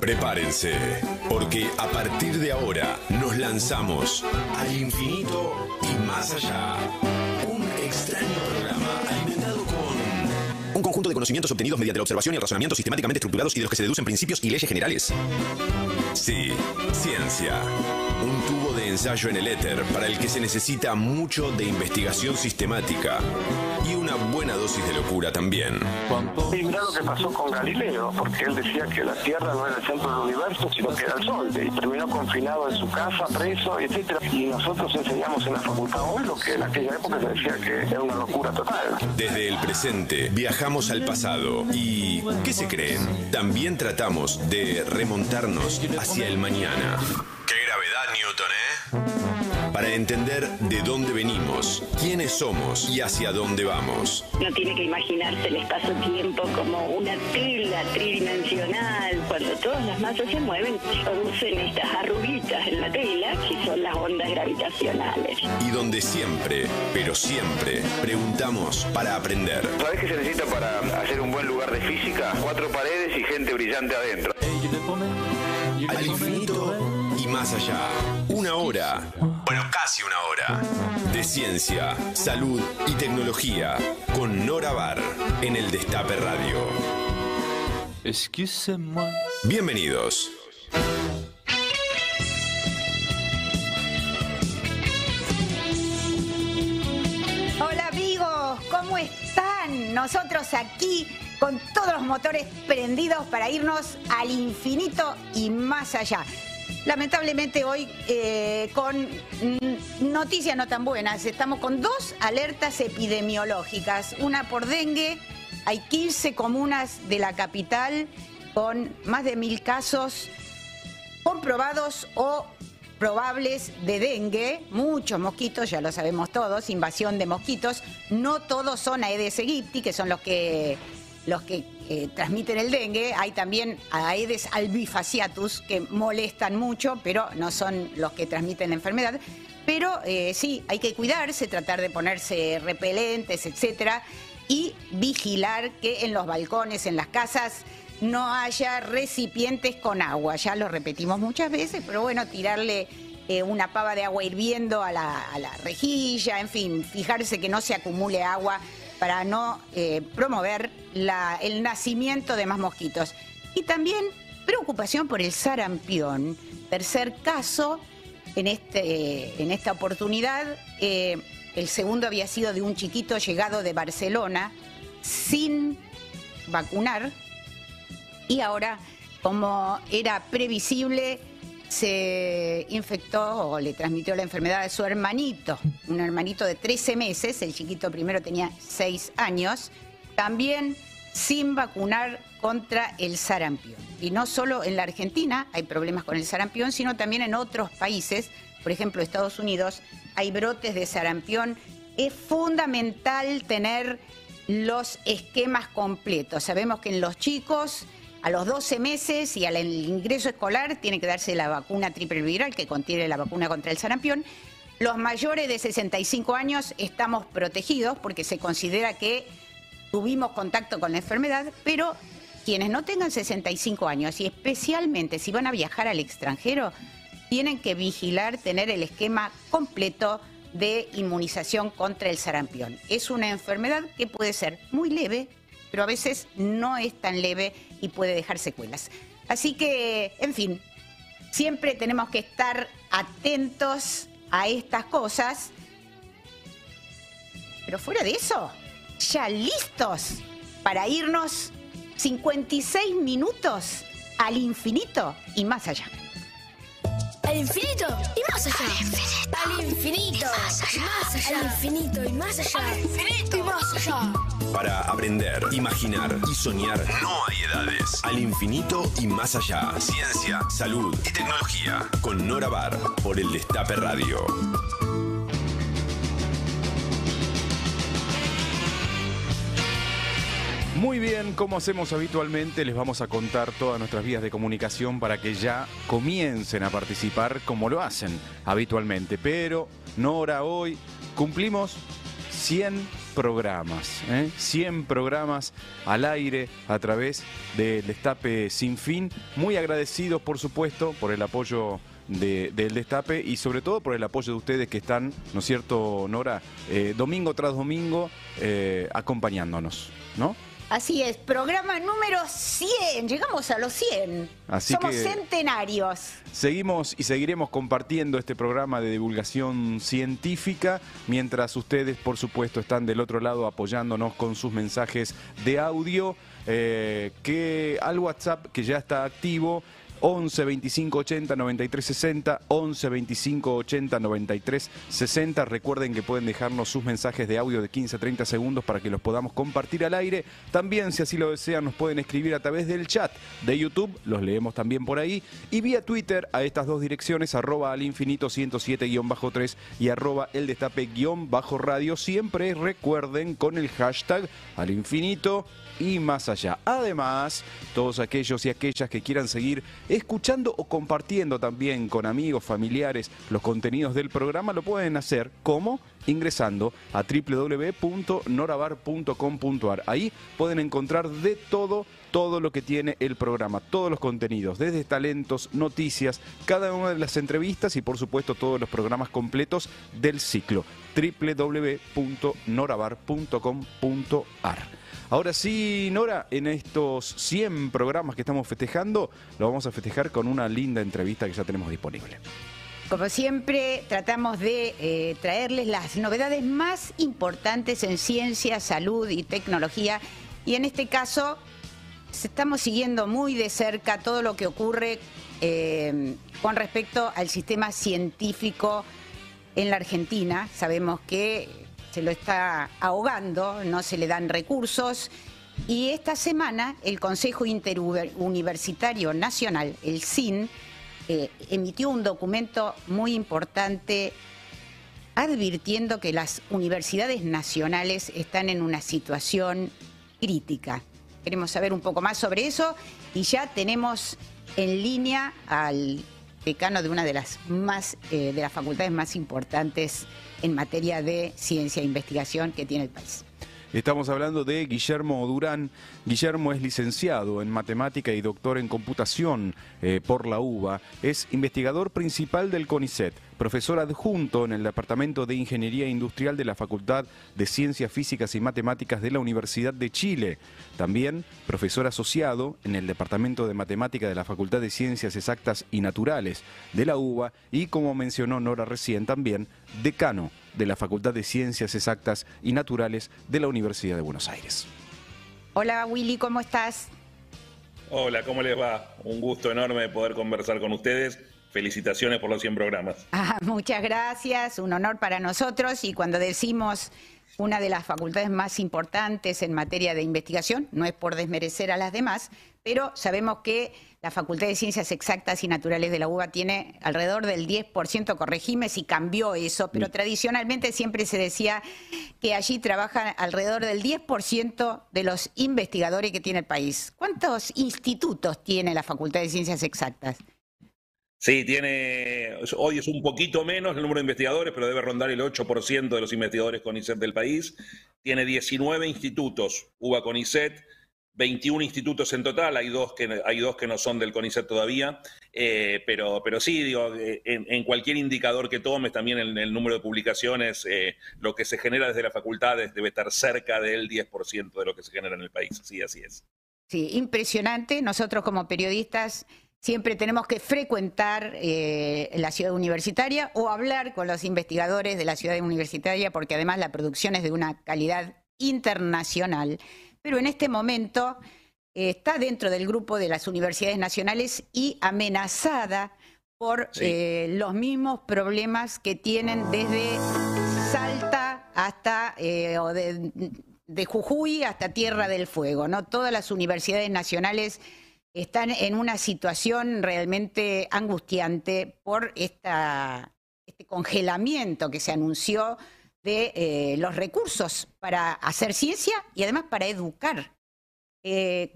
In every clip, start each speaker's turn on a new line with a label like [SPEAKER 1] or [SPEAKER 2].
[SPEAKER 1] Prepárense, porque a partir de ahora nos lanzamos al infinito y más allá. Un extraño programa alimentado con un conjunto de conocimientos obtenidos mediante la observación y el razonamiento sistemáticamente estructurados y de los que se deducen principios y leyes generales. Sí, ciencia. Un de ensayo en el éter para el que se necesita mucho de investigación sistemática y una buena dosis de locura también.
[SPEAKER 2] Y mirá lo que pasó con Galileo, porque él decía que la Tierra no era el centro del universo, sino que era el Sol, y terminó confinado en su casa, preso, etcétera. Y nosotros enseñamos en la facultad hoy lo que en aquella época se decía que era una locura total.
[SPEAKER 1] Desde el presente viajamos al pasado y ¿qué se creen? También tratamos de remontarnos hacia el mañana. Para entender de dónde venimos, quiénes somos y hacia dónde vamos.
[SPEAKER 3] No tiene que imaginarse el espacio-tiempo como una tela tridimensional. Cuando todas las masas se mueven, producen estas arruguitas en la tela, que son las ondas gravitacionales.
[SPEAKER 1] Y donde siempre, pero siempre, preguntamos para aprender.
[SPEAKER 2] ¿Sabés qué se necesita para hacer un buen lugar de física? Cuatro paredes y gente brillante adentro.
[SPEAKER 1] Al infinito más allá. Una hora, bueno, casi una hora, de ciencia, salud y tecnología con Nora Bar en el Destape Radio. Bienvenidos.
[SPEAKER 4] Hola amigos, ¿cómo están? Nosotros aquí con todos los motores prendidos para irnos al infinito y más allá. Lamentablemente hoy eh, con noticias no tan buenas, estamos con dos alertas epidemiológicas, una por dengue, hay 15 comunas de la capital con más de mil casos comprobados o probables de dengue, muchos mosquitos, ya lo sabemos todos, invasión de mosquitos, no todos son Aedes aegypti, que son los que los que eh, transmiten el dengue, hay también Aedes albifasciatus que molestan mucho, pero no son los que transmiten la enfermedad. Pero eh, sí, hay que cuidarse, tratar de ponerse repelentes, etcétera, y vigilar que en los balcones, en las casas, no haya recipientes con agua. Ya lo repetimos muchas veces, pero bueno, tirarle eh, una pava de agua hirviendo a la, a la rejilla, en fin, fijarse que no se acumule agua para no eh, promover el nacimiento de más mosquitos. Y también preocupación por el sarampión. Tercer caso en, este, en esta oportunidad. eh, el segundo había sido de un chiquito llegado de Barcelona sin vacunar. Y ahora, como era previsible, se infectó o le transmitió la enfermedad a su hermanito, un hermanito de 13 meses, el chiquito primero tenía 6 años, también sin vacunar contra el sarampión. Y no solo en la Argentina hay problemas con el sarampión, sino también en otros países, por ejemplo Estados Unidos, hay brotes de sarampión. Es fundamental tener los esquemas completos. Sabemos que en los chicos a los 12 meses y al ingreso escolar tiene que darse la vacuna triple viral que contiene la vacuna contra el sarampión. Los mayores de 65 años estamos protegidos porque se considera que tuvimos contacto con la enfermedad, pero quienes no tengan 65 años y especialmente si van a viajar al extranjero, tienen que vigilar tener el esquema completo de inmunización contra el sarampión. Es una enfermedad que puede ser muy leve, pero a veces no es tan leve y puede dejar secuelas. Así que, en fin, siempre tenemos que estar atentos a estas cosas. Pero fuera de eso, ya listos para irnos 56 minutos al infinito y más allá.
[SPEAKER 5] Al infinito y más allá. Al infinito. Más allá. Al infinito y más allá. Al infinito y más allá.
[SPEAKER 1] Para aprender, imaginar y soñar no hay edades. Al infinito y más allá. Ciencia, salud y tecnología. Con Nora Bar por el Destape Radio.
[SPEAKER 6] Muy bien, como hacemos habitualmente, les vamos a contar todas nuestras vías de comunicación para que ya comiencen a participar como lo hacen habitualmente. Pero, Nora, hoy cumplimos 100 programas, ¿eh? 100 programas al aire a través del Destape Sin Fin. Muy agradecidos, por supuesto, por el apoyo de- del Destape y sobre todo por el apoyo de ustedes que están, ¿no es cierto, Nora? Eh, domingo tras domingo eh, acompañándonos, ¿no?
[SPEAKER 4] Así es, programa número 100. Llegamos a los 100.
[SPEAKER 6] Así
[SPEAKER 4] Somos
[SPEAKER 6] que-
[SPEAKER 4] centenarios.
[SPEAKER 6] Seguimos y seguiremos compartiendo este programa de divulgación científica, mientras ustedes, por supuesto, están del otro lado apoyándonos con sus mensajes de audio, eh, que al WhatsApp que ya está activo. 11 25 80 93 60 11 25 80 93 60 recuerden que pueden dejarnos sus mensajes de audio de 15 a 30 segundos para que los podamos compartir al aire. También si así lo desean nos pueden escribir a través del chat de YouTube. Los leemos también por ahí. Y vía Twitter a estas dos direcciones arroba al infinito 107-3 y arroba el destape-radio siempre recuerden con el hashtag al infinito y más allá. Además, todos aquellos y aquellas que quieran seguir escuchando o compartiendo también con amigos, familiares los contenidos del programa, lo pueden hacer como ingresando a www.norabar.com.ar. Ahí pueden encontrar de todo todo lo que tiene el programa, todos los contenidos, desde talentos, noticias, cada una de las entrevistas y por supuesto todos los programas completos del ciclo www.norabar.com.ar. Ahora sí, Nora, en estos 100 programas que estamos festejando, lo vamos a festejar con una linda entrevista que ya tenemos disponible.
[SPEAKER 4] Como siempre, tratamos de eh, traerles las novedades más importantes en ciencia, salud y tecnología. Y en este caso, estamos siguiendo muy de cerca todo lo que ocurre eh, con respecto al sistema científico en la Argentina. Sabemos que se lo está ahogando, no se le dan recursos. Y esta semana el Consejo Interuniversitario Nacional, el CIN, eh, emitió un documento muy importante advirtiendo que las universidades nacionales están en una situación crítica. Queremos saber un poco más sobre eso y ya tenemos en línea al decano de una de las más eh, de las facultades más importantes en materia de ciencia e investigación que tiene el país.
[SPEAKER 6] Estamos hablando de Guillermo Durán. Guillermo es licenciado en matemática y doctor en computación eh, por la UBA. Es investigador principal del CONICET, profesor adjunto en el Departamento de Ingeniería Industrial de la Facultad de Ciencias Físicas y Matemáticas de la Universidad de Chile. También profesor asociado en el Departamento de Matemática de la Facultad de Ciencias Exactas y Naturales de la UBA y, como mencionó Nora recién, también decano de la Facultad de Ciencias Exactas y Naturales de la Universidad de Buenos Aires.
[SPEAKER 4] Hola Willy, ¿cómo estás?
[SPEAKER 7] Hola, ¿cómo les va? Un gusto enorme poder conversar con ustedes. Felicitaciones por los 100 programas.
[SPEAKER 4] Ah, muchas gracias, un honor para nosotros y cuando decimos una de las facultades más importantes en materia de investigación, no es por desmerecer a las demás, pero sabemos que la Facultad de Ciencias Exactas y Naturales de la UBA tiene alrededor del 10%, corregime si cambió eso, pero tradicionalmente siempre se decía que allí trabajan alrededor del 10% de los investigadores que tiene el país. ¿Cuántos institutos tiene la Facultad de Ciencias Exactas?
[SPEAKER 7] Sí, tiene, hoy es un poquito menos el número de investigadores, pero debe rondar el 8% de los investigadores CONICET del país. Tiene 19 institutos, UBA CONICET, 21 institutos en total, hay dos que, hay dos que no son del CONICET todavía, eh, pero, pero sí, digo, eh, en, cualquier indicador que tomes, también en el número de publicaciones, eh, lo que se genera desde las facultades debe estar cerca del 10% de lo que se genera en el país, sí, así es.
[SPEAKER 4] Sí, impresionante. Nosotros como periodistas siempre tenemos que frecuentar la ciudad universitaria o hablar con los investigadores de la ciudad universitaria, porque además la producción es de una calidad internacional. Pero en este momento eh, está dentro del grupo de las universidades nacionales y amenazada por sí. eh, los mismos problemas que tienen desde Salta hasta eh, o de, de Jujuy hasta Tierra del Fuego. ¿no? Todas las universidades nacionales están en una situación realmente angustiante por esta, este congelamiento que se anunció de eh, los recursos para hacer ciencia y además para educar. Eh,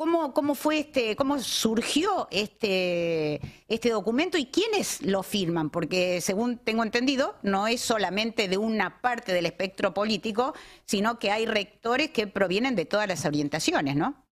[SPEAKER 4] ¿Cómo, ¿Cómo fue este, cómo surgió este, este documento y quiénes lo firman? Porque según tengo entendido, no es solamente de una parte del espectro político, sino que hay rectores que provienen de todas las orientaciones, ¿no?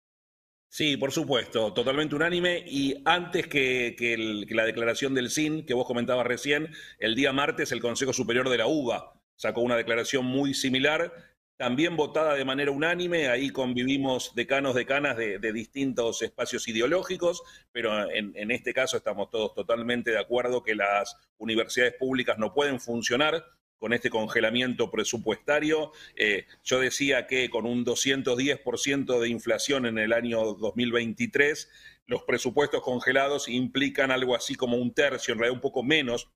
[SPEAKER 7] Sí, por supuesto, totalmente unánime. Y antes que, que la declaración del SIN, que vos comentabas recién, el día martes el Consejo Superior de la UBA sacó una declaración muy similar también votada de manera unánime, ahí convivimos decanos, decanas de, distintos espacios ideológicos, pero en, este caso estamos todos totalmente de acuerdo que las universidades públicas no pueden funcionar con este congelamiento presupuestario. Eh, yo decía que con un 210% de inflación en el año 2023, los presupuestos congelados implican algo así como un tercio, en realidad un poco menos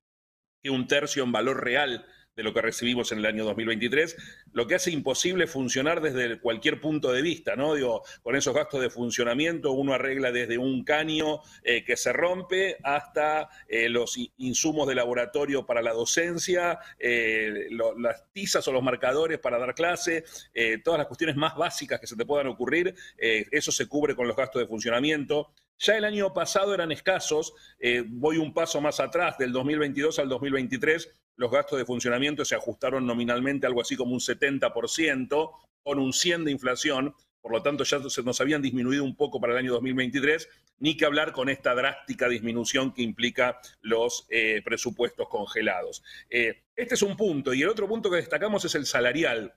[SPEAKER 7] que un tercio en valor real de lo que recibimos en el año 2023, lo que hace imposible funcionar desde cualquier punto de vista, ¿no? Digo, con esos gastos de funcionamiento uno arregla desde un caño eh, que se rompe hasta eh, los insumos de laboratorio para la docencia, eh, las tizas o los marcadores para dar clase, todas las cuestiones más básicas que se te puedan ocurrir, eso se cubre con los gastos de funcionamiento. Ya el año pasado eran escasos, voy un paso más atrás, del 2022 al 2023 los gastos de funcionamiento se ajustaron nominalmente algo así como un 70%, con un 100 de inflación, por lo tanto ya se nos habían disminuido un poco para el año 2023, ni que hablar con esta drástica disminución que implica los eh, presupuestos congelados. Eh, este es un punto, y el otro punto que destacamos es el salarial.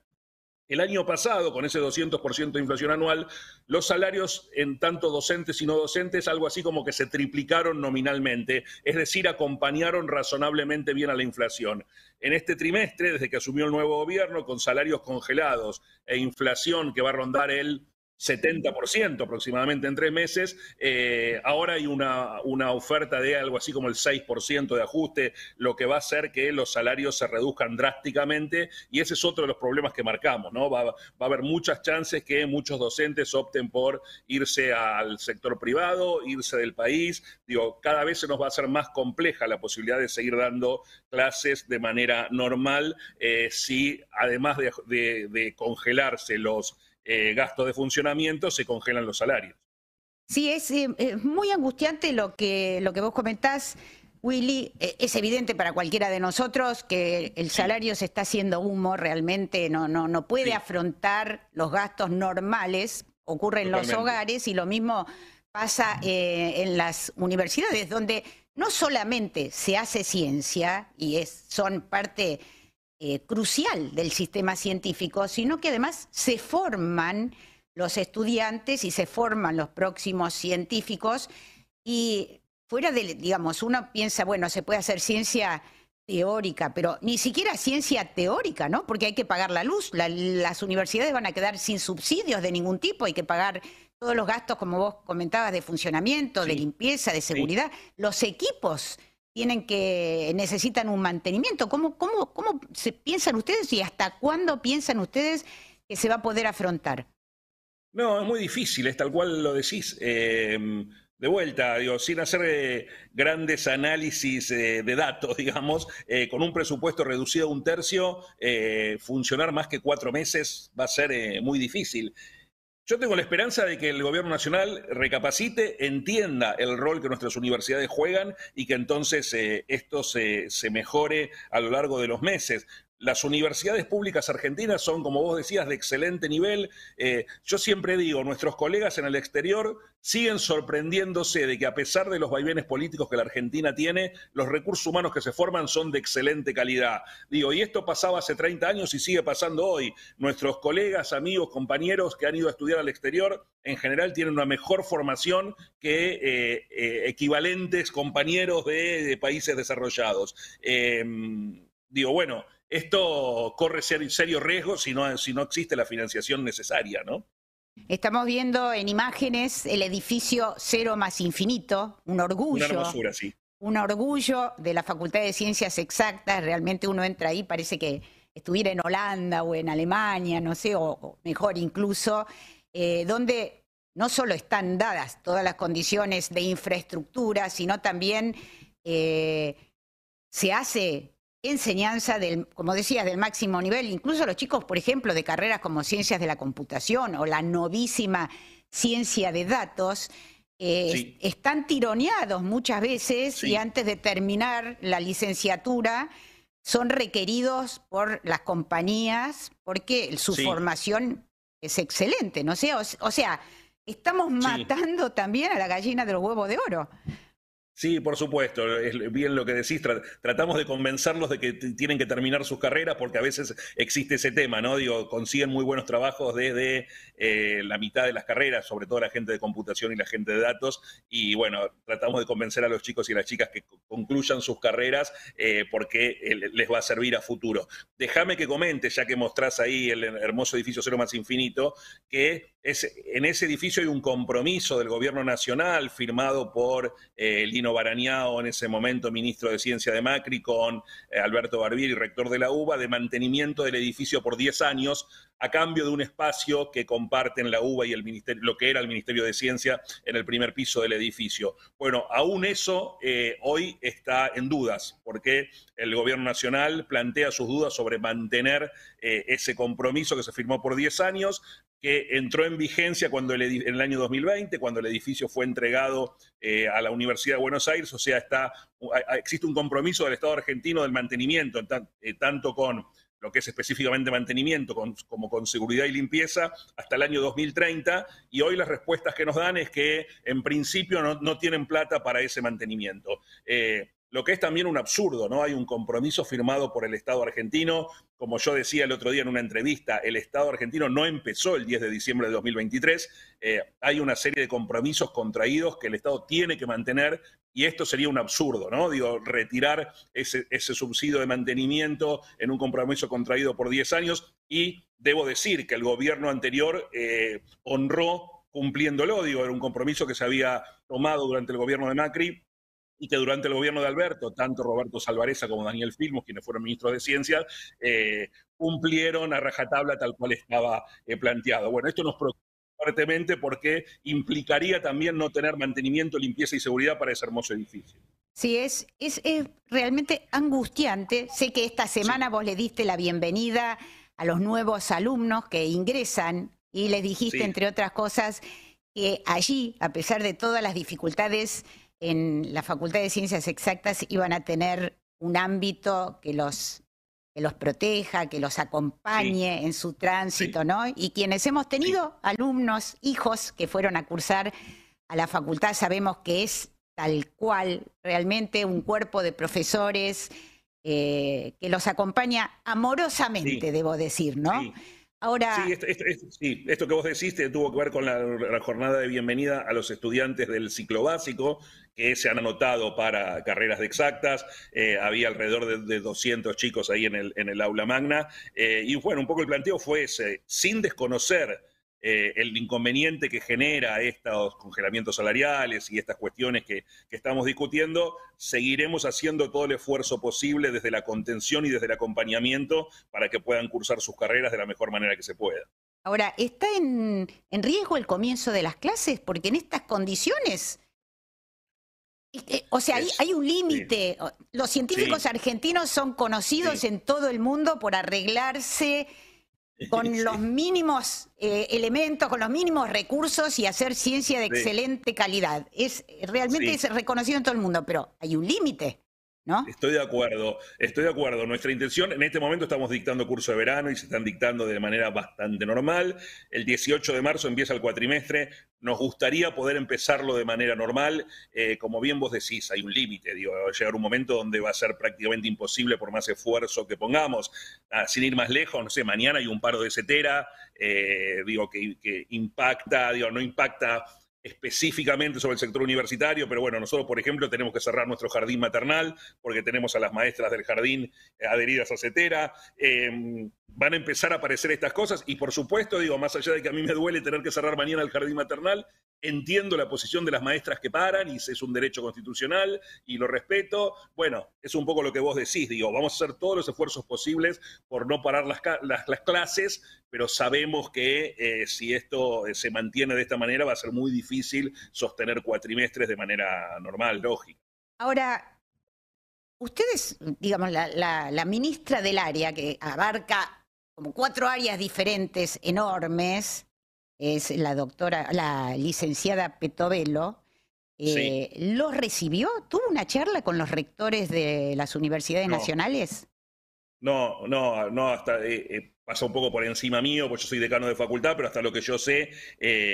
[SPEAKER 7] El año pasado, con ese 200% de inflación anual, los salarios en tanto docentes y no docentes, algo así como que se triplicaron nominalmente, es decir, acompañaron razonablemente bien a la inflación. En este trimestre, desde que asumió el nuevo gobierno, con salarios congelados e inflación que va a rondar el 70% aproximadamente en tres meses. Eh, ahora hay una, una, oferta de algo así como el 6% de ajuste, lo que va a hacer que los salarios se reduzcan drásticamente y ese es otro de los problemas que marcamos, ¿no? Va, va a haber muchas chances que muchos docentes opten por irse al sector privado, irse del país. Digo, cada vez se nos va a hacer más compleja la posibilidad de seguir dando clases de manera normal eh, si además de, de congelarse los eh, gastos de funcionamiento, se congelan los salarios.
[SPEAKER 4] Sí, es, eh, muy angustiante lo que, lo que vos comentás. Willy, eh, es evidente para cualquiera de nosotros que el salario se está haciendo humo realmente, no, no, no puede afrontar los gastos normales, ocurre en los hogares y lo mismo pasa en las universidades, donde no solamente se hace ciencia y es, son parte eh, crucial del sistema científico, sino que además se forman los estudiantes y se forman los próximos científicos. Y fuera de, digamos, uno piensa, bueno, se puede hacer ciencia teórica, pero ni siquiera ciencia teórica, ¿no? Porque hay que pagar la luz, las universidades van a quedar sin subsidios de ningún tipo, hay que pagar todos los gastos, como vos comentabas, de funcionamiento, de limpieza, de seguridad, los equipos tienen que, necesitan un mantenimiento. ¿Cómo, cómo, cómo se piensan ustedes y hasta cuándo piensan ustedes que se va a poder afrontar?
[SPEAKER 7] No, es muy difícil, es tal cual lo decís. Eh, de vuelta, digo, sin hacer eh, grandes análisis eh, de datos, digamos, con un presupuesto reducido a un tercio, funcionar más que cuatro meses va a ser muy difícil. Yo tengo la esperanza de que el gobierno nacional recapacite, entienda el rol que nuestras universidades juegan y que entonces eh, esto se, se, mejore a lo largo de los meses. Las universidades públicas argentinas son, como vos decías, de excelente nivel. Eh, yo siempre digo, nuestros colegas en el exterior siguen sorprendiéndose de que a pesar de los vaivenes políticos que la Argentina tiene, los recursos humanos que se forman son de excelente calidad. Digo, y esto pasaba hace 30 años y sigue pasando hoy. Nuestros colegas, amigos, compañeros que han ido a estudiar al exterior, en general tienen una mejor formación que eh, eh, equivalentes compañeros de, países desarrollados. digo, bueno, esto corre serio riesgo si no, si no existe la financiación necesaria, ¿no?
[SPEAKER 4] Estamos viendo en imágenes el edificio Cero más Infinito, un orgullo.
[SPEAKER 7] Una hermosura, sí.
[SPEAKER 4] Un orgullo de la Facultad de Ciencias Exactas. Realmente uno entra ahí, parece que estuviera en Holanda o en Alemania, no sé, o, mejor incluso, eh, donde no solo están dadas todas las condiciones de infraestructura, sino también eh, se hace enseñanza del, como decías, del máximo nivel, incluso los chicos, por ejemplo, de carreras como ciencias de la computación o la novísima ciencia de datos, eh,
[SPEAKER 7] Sí.
[SPEAKER 4] están tironeados muchas veces
[SPEAKER 7] Sí.
[SPEAKER 4] y antes de terminar la licenciatura son requeridos por las compañías porque su
[SPEAKER 7] Sí.
[SPEAKER 4] formación es excelente, ¿no sé? O, o sea, estamos matando también a la gallina de los huevos de oro.
[SPEAKER 7] Sí, por supuesto, es bien lo que decís. Tra- Tratamos de convencerlos de que tienen que terminar sus carreras porque a veces existe ese tema, ¿no? Digo, consiguen muy buenos trabajos desde eh, la mitad de las carreras, sobre todo la gente de computación y la gente de datos. Y bueno, tratamos de convencer a los chicos y las chicas que co- concluyan sus carreras eh, porque eh, les va a servir a futuro. Déjame que comente, ya que mostrás ahí el hermoso edificio Cero Más Infinito, que es, en ese edificio hay un compromiso del gobierno nacional firmado por eh, Lino Barañao, en ese momento ministro de Ciencia de Macri, con eh, Alberto Barbieri, rector de la UBA, de mantenimiento del edificio por 10 años, a cambio de un espacio que comparten la UBA y el ministerio, lo que era el Ministerio de Ciencia en el primer piso del edificio. Bueno, aún eso eh, hoy está en dudas, porque el gobierno nacional plantea sus dudas sobre mantener eh, ese compromiso que se firmó por 10 años, que entró en vigencia cuando en el año 2020, cuando el edificio fue entregado eh, a la Universidad de Buenos Aires, o sea, está, existe un compromiso del Estado argentino del mantenimiento, eh, tanto con lo que es específicamente mantenimiento, como con seguridad y limpieza, hasta el año 2030, y hoy las respuestas que nos dan es que en principio no, no tienen plata para ese mantenimiento. Eh, lo que es también un absurdo, ¿no? Hay un compromiso firmado por el Estado argentino. Como yo decía el otro día en una entrevista, el Estado argentino no empezó el 10 de diciembre de 2023. Eh, hay una serie de compromisos contraídos que el Estado tiene que mantener y esto sería un absurdo, ¿no? Digo, retirar ese, ese subsidio de mantenimiento en un compromiso contraído por 10 años y debo decir que el gobierno anterior eh, honró cumpliéndolo, digo, era un compromiso que se había tomado durante el gobierno de Macri y que durante el gobierno de Alberto, tanto Roberto Salvareza como Daniel Filmos, quienes fueron ministros de Ciencia, eh, cumplieron a rajatabla tal cual estaba eh, planteado. Bueno, esto nos preocupa fuertemente porque implicaría también no tener mantenimiento, limpieza y seguridad para ese hermoso edificio.
[SPEAKER 4] Sí, es, es, es realmente angustiante. Sé que esta semana vos le diste la bienvenida a los nuevos alumnos que ingresan y les dijiste,
[SPEAKER 7] Sí.
[SPEAKER 4] entre otras cosas, que allí, a pesar de todas las dificultades en la Facultad de Ciencias Exactas, iban a tener un ámbito que los, que los proteja, que los acompañe en su tránsito, ¿no? Y quienes hemos tenido alumnos, hijos que fueron a cursar a la facultad, sabemos que es tal cual, realmente un cuerpo de profesores eh, que los acompaña amorosamente, debo decir, ¿no? Ahora,
[SPEAKER 7] Sí, esto, sí, esto que vos decís tuvo que ver con la, jornada de bienvenida a los estudiantes del ciclo básico que se han anotado para carreras de exactas. Eh, había alrededor de, de 200 chicos ahí en el, en el aula magna. Eh, y bueno, un poco el planteo fue ese, sin desconocer eh, el inconveniente que genera estos congelamientos salariales y estas cuestiones que, que estamos discutiendo, seguiremos haciendo todo el esfuerzo posible desde la contención y desde el acompañamiento para que puedan cursar sus carreras de la mejor manera que se pueda.
[SPEAKER 4] ahora ¿está en, en riesgo el comienzo de las clases? Porque en estas condiciones, eh, o sea, hay, hay un límite. Los científicos
[SPEAKER 7] Sí.
[SPEAKER 4] argentinos son conocidos
[SPEAKER 7] Sí.
[SPEAKER 4] en todo el mundo por arreglarse con los mínimos eh, elementos, con los mínimos recursos y hacer ciencia de
[SPEAKER 7] Sí.
[SPEAKER 4] excelente calidad. Es realmente
[SPEAKER 7] Sí.
[SPEAKER 4] es reconocido en todo el mundo, pero hay un límite,
[SPEAKER 7] Estoy de acuerdo, estoy de acuerdo. Nuestra intención, en este momento estamos dictando curso de verano y se están dictando de manera bastante normal. El 18 de marzo empieza el cuatrimestre. Nos gustaría poder empezarlo de manera normal. Eh, como bien vos decís, hay un límite. Digo, va a llegar un momento donde va a ser prácticamente imposible por más esfuerzo que pongamos. Ah, sin ir más lejos, no sé, mañana hay un paro de cetera, eh, digo, que, que impacta, digo, no impacta específicamente sobre el sector universitario, pero bueno, nosotros, por ejemplo, tenemos que cerrar nuestro jardín maternal porque tenemos a las maestras del jardín eh, adheridas a CETERA. Eh, van a empezar a aparecer estas cosas y, por supuesto, digo, más allá de que a mí me duele tener que cerrar mañana el jardín maternal, entiendo la posición de las maestras que paran y es un derecho constitucional y lo respeto. Bueno, es un poco lo que vos decís, digo, vamos a hacer todos los esfuerzos posibles por no parar las, las- las clases, pero sabemos que eh, si esto eh, se mantiene de esta manera va a ser muy difícil sostener cuatrimestres de manera normal, lógica.
[SPEAKER 4] Ahora, ustedes, digamos, la- la ministra del área, que abarca como cuatro áreas diferentes enormes, es la doctora, la licenciada Petovelo, eh, ¿lo recibió? ¿Tuvo una charla con los rectores de las universidades nacionales?
[SPEAKER 7] No, no, no, hasta eh, eh, pasa un poco por encima mío, porque yo soy decano de facultad, pero hasta lo que yo sé,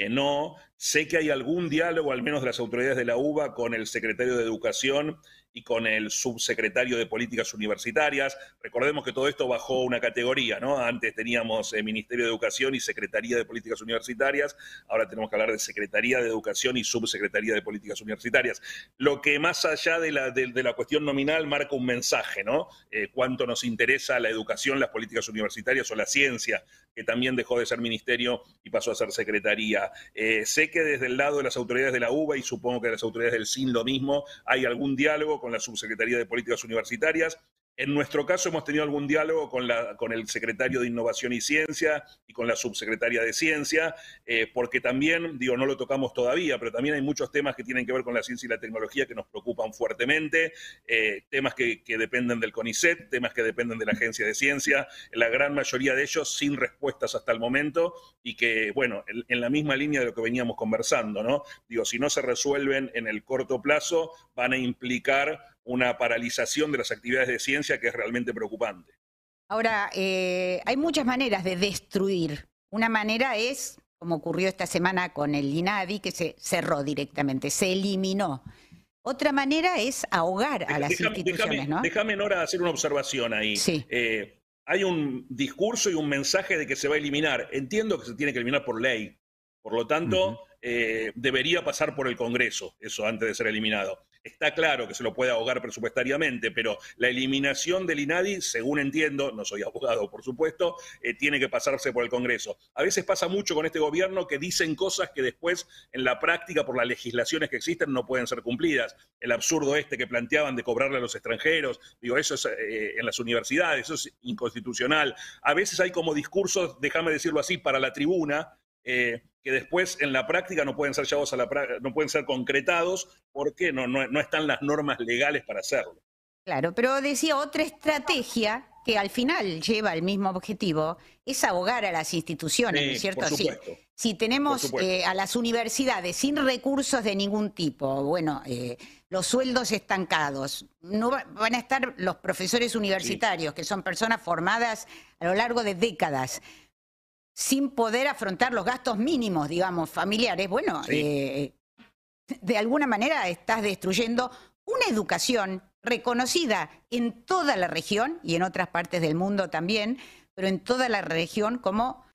[SPEAKER 7] no. Sé que hay algún diálogo, al menos de las autoridades de la UBA, con el secretario de Educación y con el subsecretario de Políticas Universitarias. Recordemos que todo esto bajó una categoría, ¿no? Antes teníamos eh, Ministerio de Educación y Secretaría de Políticas Universitarias, ahora tenemos que hablar de Secretaría de Educación y Subsecretaría de Políticas Universitarias. Lo que más allá de la, de, la cuestión nominal marca un mensaje, ¿no? Eh, cuánto nos interesa la educación, las políticas universitarias o la ciencia, que también dejó de ser ministerio y pasó a ser secretaría. Eh, sé que desde el lado de las autoridades de la UBA y supongo que de las autoridades del SIN lo mismo, hay algún diálogo con la Subsecretaría de Políticas Universitarias. En nuestro caso hemos tenido algún diálogo con, la, con el secretario de Innovación y Ciencia y con la subsecretaria de Ciencia, eh, porque también, digo, no lo tocamos todavía, pero también hay muchos temas que tienen que ver con la ciencia y la tecnología que nos preocupan fuertemente, eh, temas que, dependen del CONICET, temas que dependen de la Agencia de Ciencia, la gran mayoría de ellos sin respuestas hasta el momento y que, bueno, en, en la misma línea de lo que veníamos conversando, ¿no? Digo, si no se resuelven en el corto plazo, van a implicar una paralización de las actividades de ciencia que es realmente preocupante.
[SPEAKER 4] Ahora, eh, hay muchas maneras de destruir. Una manera es, como ocurrió esta semana con el INADI, que se cerró directamente, se eliminó. Otra manera es ahogar a las instituciones,
[SPEAKER 7] déjame, Déjame, Nora, hacer una observación ahí.
[SPEAKER 4] Sí.
[SPEAKER 7] Eh, hay un discurso y un mensaje de que se va a eliminar. Entiendo que se tiene que eliminar por ley. Por lo tanto, eh, debería pasar por el Congreso, eso antes de ser eliminado. Está claro que se lo puede ahogar presupuestariamente, pero la eliminación del INADI, según entiendo, no soy abogado por supuesto, eh, tiene que pasarse por el Congreso. A veces pasa mucho con este gobierno que dicen cosas que después en la práctica, por las legislaciones que existen, no pueden ser cumplidas. El absurdo este que planteaban de cobrarle a los extranjeros, digo, eso es eh, en las universidades, eso es inconstitucional. A veces hay como discursos, déjame decirlo así, para la tribuna, eh, que después en la práctica no pueden ser llevados a la no pueden ser concretados porque no, no, están las normas legales para hacerlo.
[SPEAKER 4] Claro, pero decía otra estrategia que al final lleva el mismo objetivo es ahogar a las instituciones, ¿no es cierto?
[SPEAKER 7] Sí.
[SPEAKER 4] Si tenemos eh, a las universidades sin recursos de ningún tipo, bueno, eh, los sueldos estancados, no van a estar los profesores universitarios, que son personas formadas a lo largo de décadas sin poder afrontar los gastos mínimos, digamos, familiares, bueno, eh, de alguna manera estás destruyendo una educación reconocida en toda la región y en otras partes del mundo también, pero en toda la región como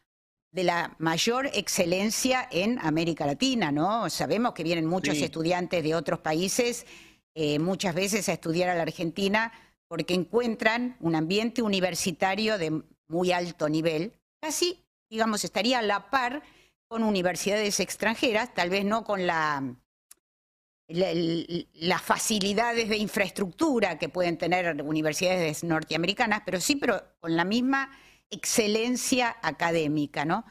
[SPEAKER 4] de la mayor excelencia en América Latina, ¿no? Sabemos que vienen muchos estudiantes de otros países, eh, muchas veces a estudiar a la Argentina, porque encuentran un ambiente universitario de muy alto nivel, casi digamos, estaría a la par con universidades extranjeras, tal vez no con la, las facilidades de infraestructura que pueden tener universidades norteamericanas, pero sí, pero con la misma excelencia académica, ¿no?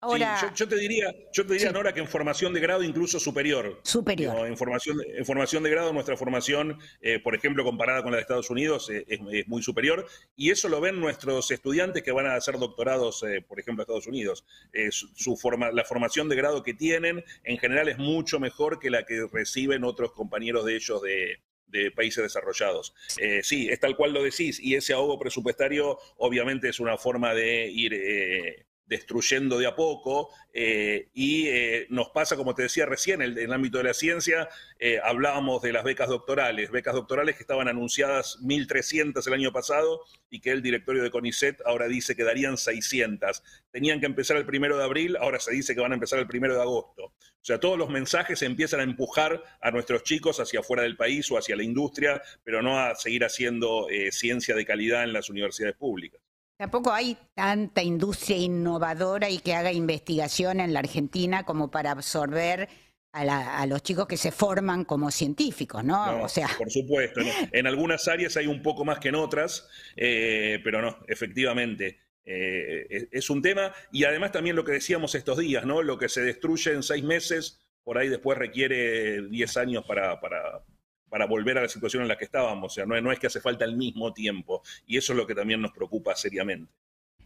[SPEAKER 7] Ahora, yo, te diría, yo te diría, Nora, que en formación de grado incluso superior.
[SPEAKER 4] Superior.
[SPEAKER 7] en, formación, en formación de grado, nuestra formación, eh, por ejemplo, comparada con la de Estados Unidos, eh, es, muy superior. Y eso lo ven nuestros estudiantes que van a hacer doctorados, eh, por ejemplo, a Estados Unidos. Su, forma, la formación de grado que tienen, en general, es mucho mejor que la que reciben otros compañeros de ellos de, de países desarrollados. sí, es tal cual lo decís, y ese ahogo presupuestario obviamente es una forma de ir destruyendo de a poco eh, y eh, nos pasa, como te decía recién, en el, ámbito de la ciencia, eh, hablábamos de las becas doctorales, becas doctorales que estaban anunciadas 1.300 el año pasado y que el directorio de CONICET ahora dice que darían 600. Tenían que empezar el primero de abril, ahora se dice que van a empezar el primero de agosto. O sea, todos los mensajes empiezan a empujar a nuestros chicos hacia afuera del país o hacia la industria, pero no a seguir haciendo ciencia de calidad en las universidades públicas.
[SPEAKER 4] Tampoco hay tanta industria innovadora y que haga investigación en la Argentina como para absorber a, los chicos que se forman como científicos, ¿no?
[SPEAKER 7] o sea... Por supuesto, en algunas áreas hay un poco más que en otras, eh, pero no, efectivamente. Eh, es un tema, y además también lo que decíamos estos días, ¿no? Lo que se destruye en seis meses, por ahí después requiere diez años para, para, para volver a la situación en la que estábamos. O sea, no, no es que hace falta el mismo tiempo. Y eso es lo que también nos preocupa seriamente.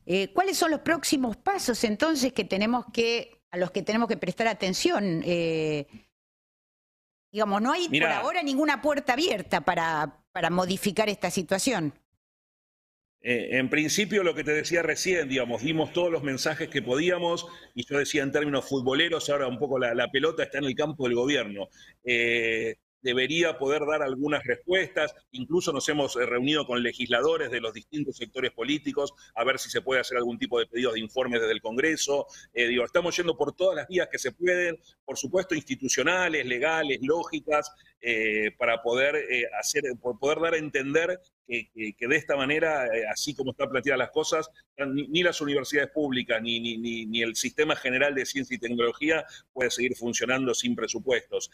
[SPEAKER 4] Eh, ¿Cuáles son los próximos pasos entonces que tenemos que a los que tenemos que prestar atención. Eh, digamos, no hay por ahora ninguna puerta abierta para, para modificar esta situación.
[SPEAKER 7] Eh, en principio, lo que te decía recién, digamos, dimos todos los mensajes que podíamos y yo decía en términos futboleros, ahora un poco la, pelota está en el campo del gobierno. Eh, debería poder dar algunas respuestas. Incluso nos hemos eh, reunido con legisladores de los distintos sectores políticos a ver si se puede hacer algún tipo de pedido de informes desde el Congreso. Eh, digo, estamos yendo por todas las vías que se pueden, por supuesto institucionales, legales, lógicas, eh, para poder hacer, poder dar a entender que, de esta manera, así como están planteadas las cosas, ni, las universidades públicas ni, ni, ni, el sistema general de ciencia y tecnología puede seguir funcionando sin presupuestos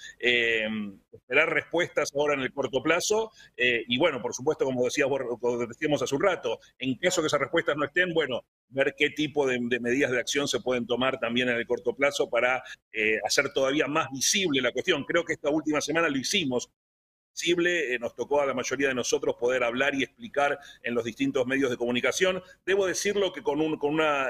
[SPEAKER 7] respuestas ahora en el corto plazo. Eh, y bueno, por supuesto, como, decía, como decíamos hace un rato, en caso que esas respuestas no estén, bueno, ver qué tipo de, medidas de acción se pueden tomar también en el corto plazo para eh, hacer todavía más visible la cuestión. Creo que esta última semana lo hicimos. Visible, eh, nos tocó a la mayoría de nosotros poder hablar y explicar en los distintos medios de comunicación. Debo decirlo que con, un, con una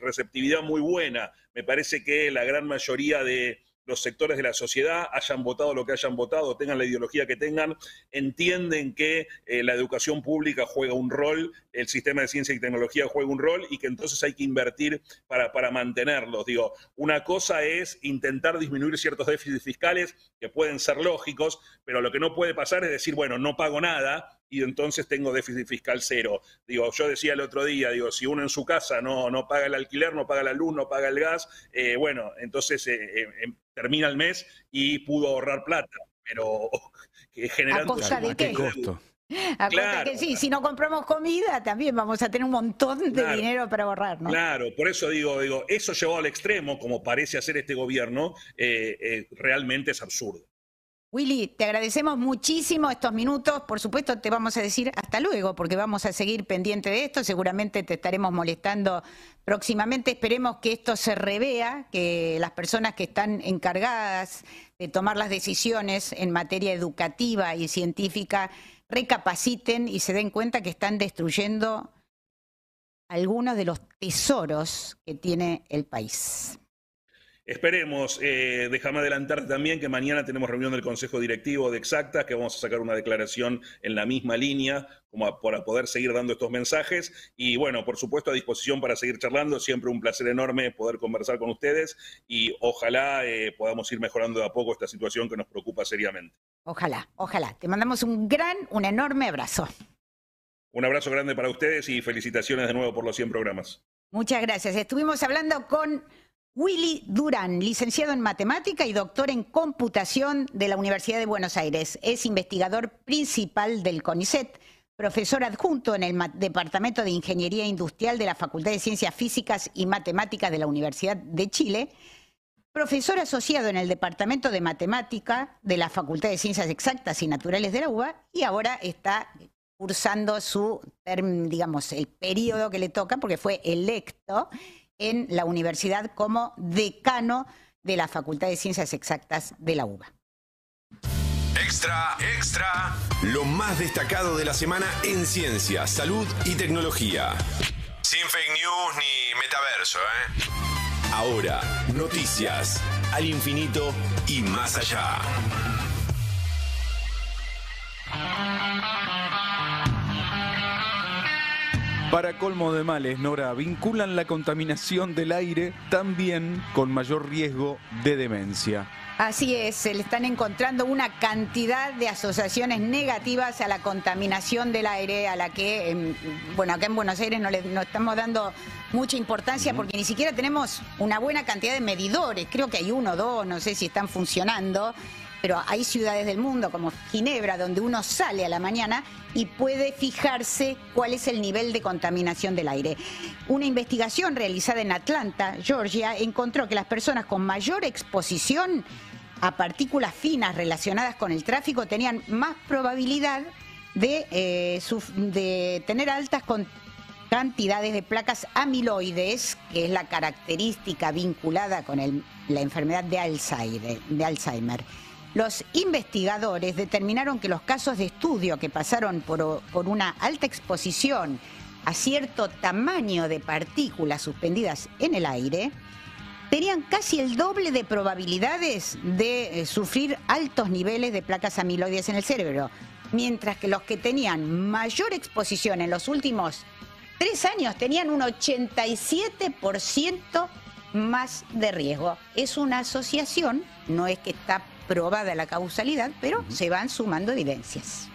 [SPEAKER 7] receptividad muy buena. Me parece que la gran mayoría de, los sectores de la sociedad, hayan votado lo que hayan votado, tengan la ideología que tengan, entienden que eh, la educación pública juega un rol, el sistema de ciencia y tecnología juega un rol y que entonces hay que invertir para, para mantenerlos. Digo, una cosa es intentar disminuir ciertos déficits fiscales que pueden ser lógicos, pero lo que no puede pasar es decir, bueno, no pago nada y entonces tengo déficit fiscal cero. Digo, yo decía el otro día, digo, si uno en su casa no, no paga el alquiler, no paga la luz, no paga el gas, eh, bueno, entonces eh, em, termina el mes y pudo ahorrar plata, pero generando...
[SPEAKER 4] ¿A costa de qué? costo? A claro. que sí, si no compramos comida también vamos a tener un montón de dinero para ahorrar, ¿no?
[SPEAKER 7] Claro, por eso digo, digo, eso llevado al extremo, como parece hacer este gobierno, eh, realmente es absurdo.
[SPEAKER 4] Willy, te agradecemos muchísimo estos minutos. Por supuesto, te vamos a decir hasta luego, porque vamos a seguir pendiente de esto. Seguramente te estaremos molestando próximamente. Esperemos que esto se revea, que las personas que están encargadas de tomar las decisiones en materia educativa y científica recapaciten y se den cuenta que están destruyendo algunos de los tesoros que tiene el país.
[SPEAKER 7] Esperemos, eh, déjame adelantar también que mañana tenemos reunión del Consejo Directivo de Exacta, que vamos a sacar una declaración en la misma línea como para poder seguir dando estos mensajes. Y bueno, por supuesto, a disposición para seguir charlando. Siempre un placer enorme poder conversar con ustedes y ojalá eh, podamos ir mejorando de a poco esta situación que nos preocupa seriamente.
[SPEAKER 4] Ojalá, ojalá. Te mandamos un gran, un enorme abrazo.
[SPEAKER 7] Un abrazo grande para ustedes y felicitaciones de nuevo por los 100 programas.
[SPEAKER 4] Muchas gracias. Estuvimos hablando con Willy Durán, licenciado en matemática y doctor en computación de la Universidad de Buenos Aires. Es investigador principal del CONICET, profesor adjunto en el Departamento de Ingeniería Industrial de la Facultad de Ciencias Físicas y Matemáticas de la Universidad de Chile, profesor asociado en el Departamento de Matemática de la Facultad de Ciencias Exactas y Naturales de la UBA y ahora está cursando su, digamos, el periodo que le toca porque fue electo en la universidad como decano de la Facultad de Ciencias Exactas de la UBA.
[SPEAKER 1] Extra, extra. Lo más destacado de la semana en ciencia, salud y tecnología. Sin fake news ni metaverso, ¿eh? Ahora, noticias al infinito y más allá.
[SPEAKER 6] Para colmo de males, Nora, vinculan la contaminación del aire también con mayor riesgo de demencia.
[SPEAKER 4] Así es, se le están encontrando una cantidad de asociaciones negativas a la contaminación del aire, a la que, em, bueno, acá en Buenos Aires no le estamos dando mucha importancia porque ni siquiera tenemos una buena cantidad de medidores, creo que hay uno o dos, no sé si están funcionando pero hay ciudades del mundo como Ginebra donde uno sale a la mañana y puede fijarse cuál es el nivel de contaminación del aire. Una investigación realizada en Atlanta, Georgia, encontró que las personas con mayor exposición a partículas finas relacionadas con el tráfico tenían más probabilidad de, eh, de tener altas cantidades de placas amiloides, que es la característica vinculada con la enfermedad de Alzheimer. Los investigadores determinaron que los casos de estudio que pasaron por, una alta exposición a cierto tamaño de partículas suspendidas en el aire tenían casi el doble de probabilidades de eh, sufrir altos niveles de placas amiloides en el cerebro, mientras que los que tenían mayor exposición en los últimos tres años tenían un 87% más de riesgo. Es una asociación, no es que está probada la causalidad, pero se van sumando evidencias.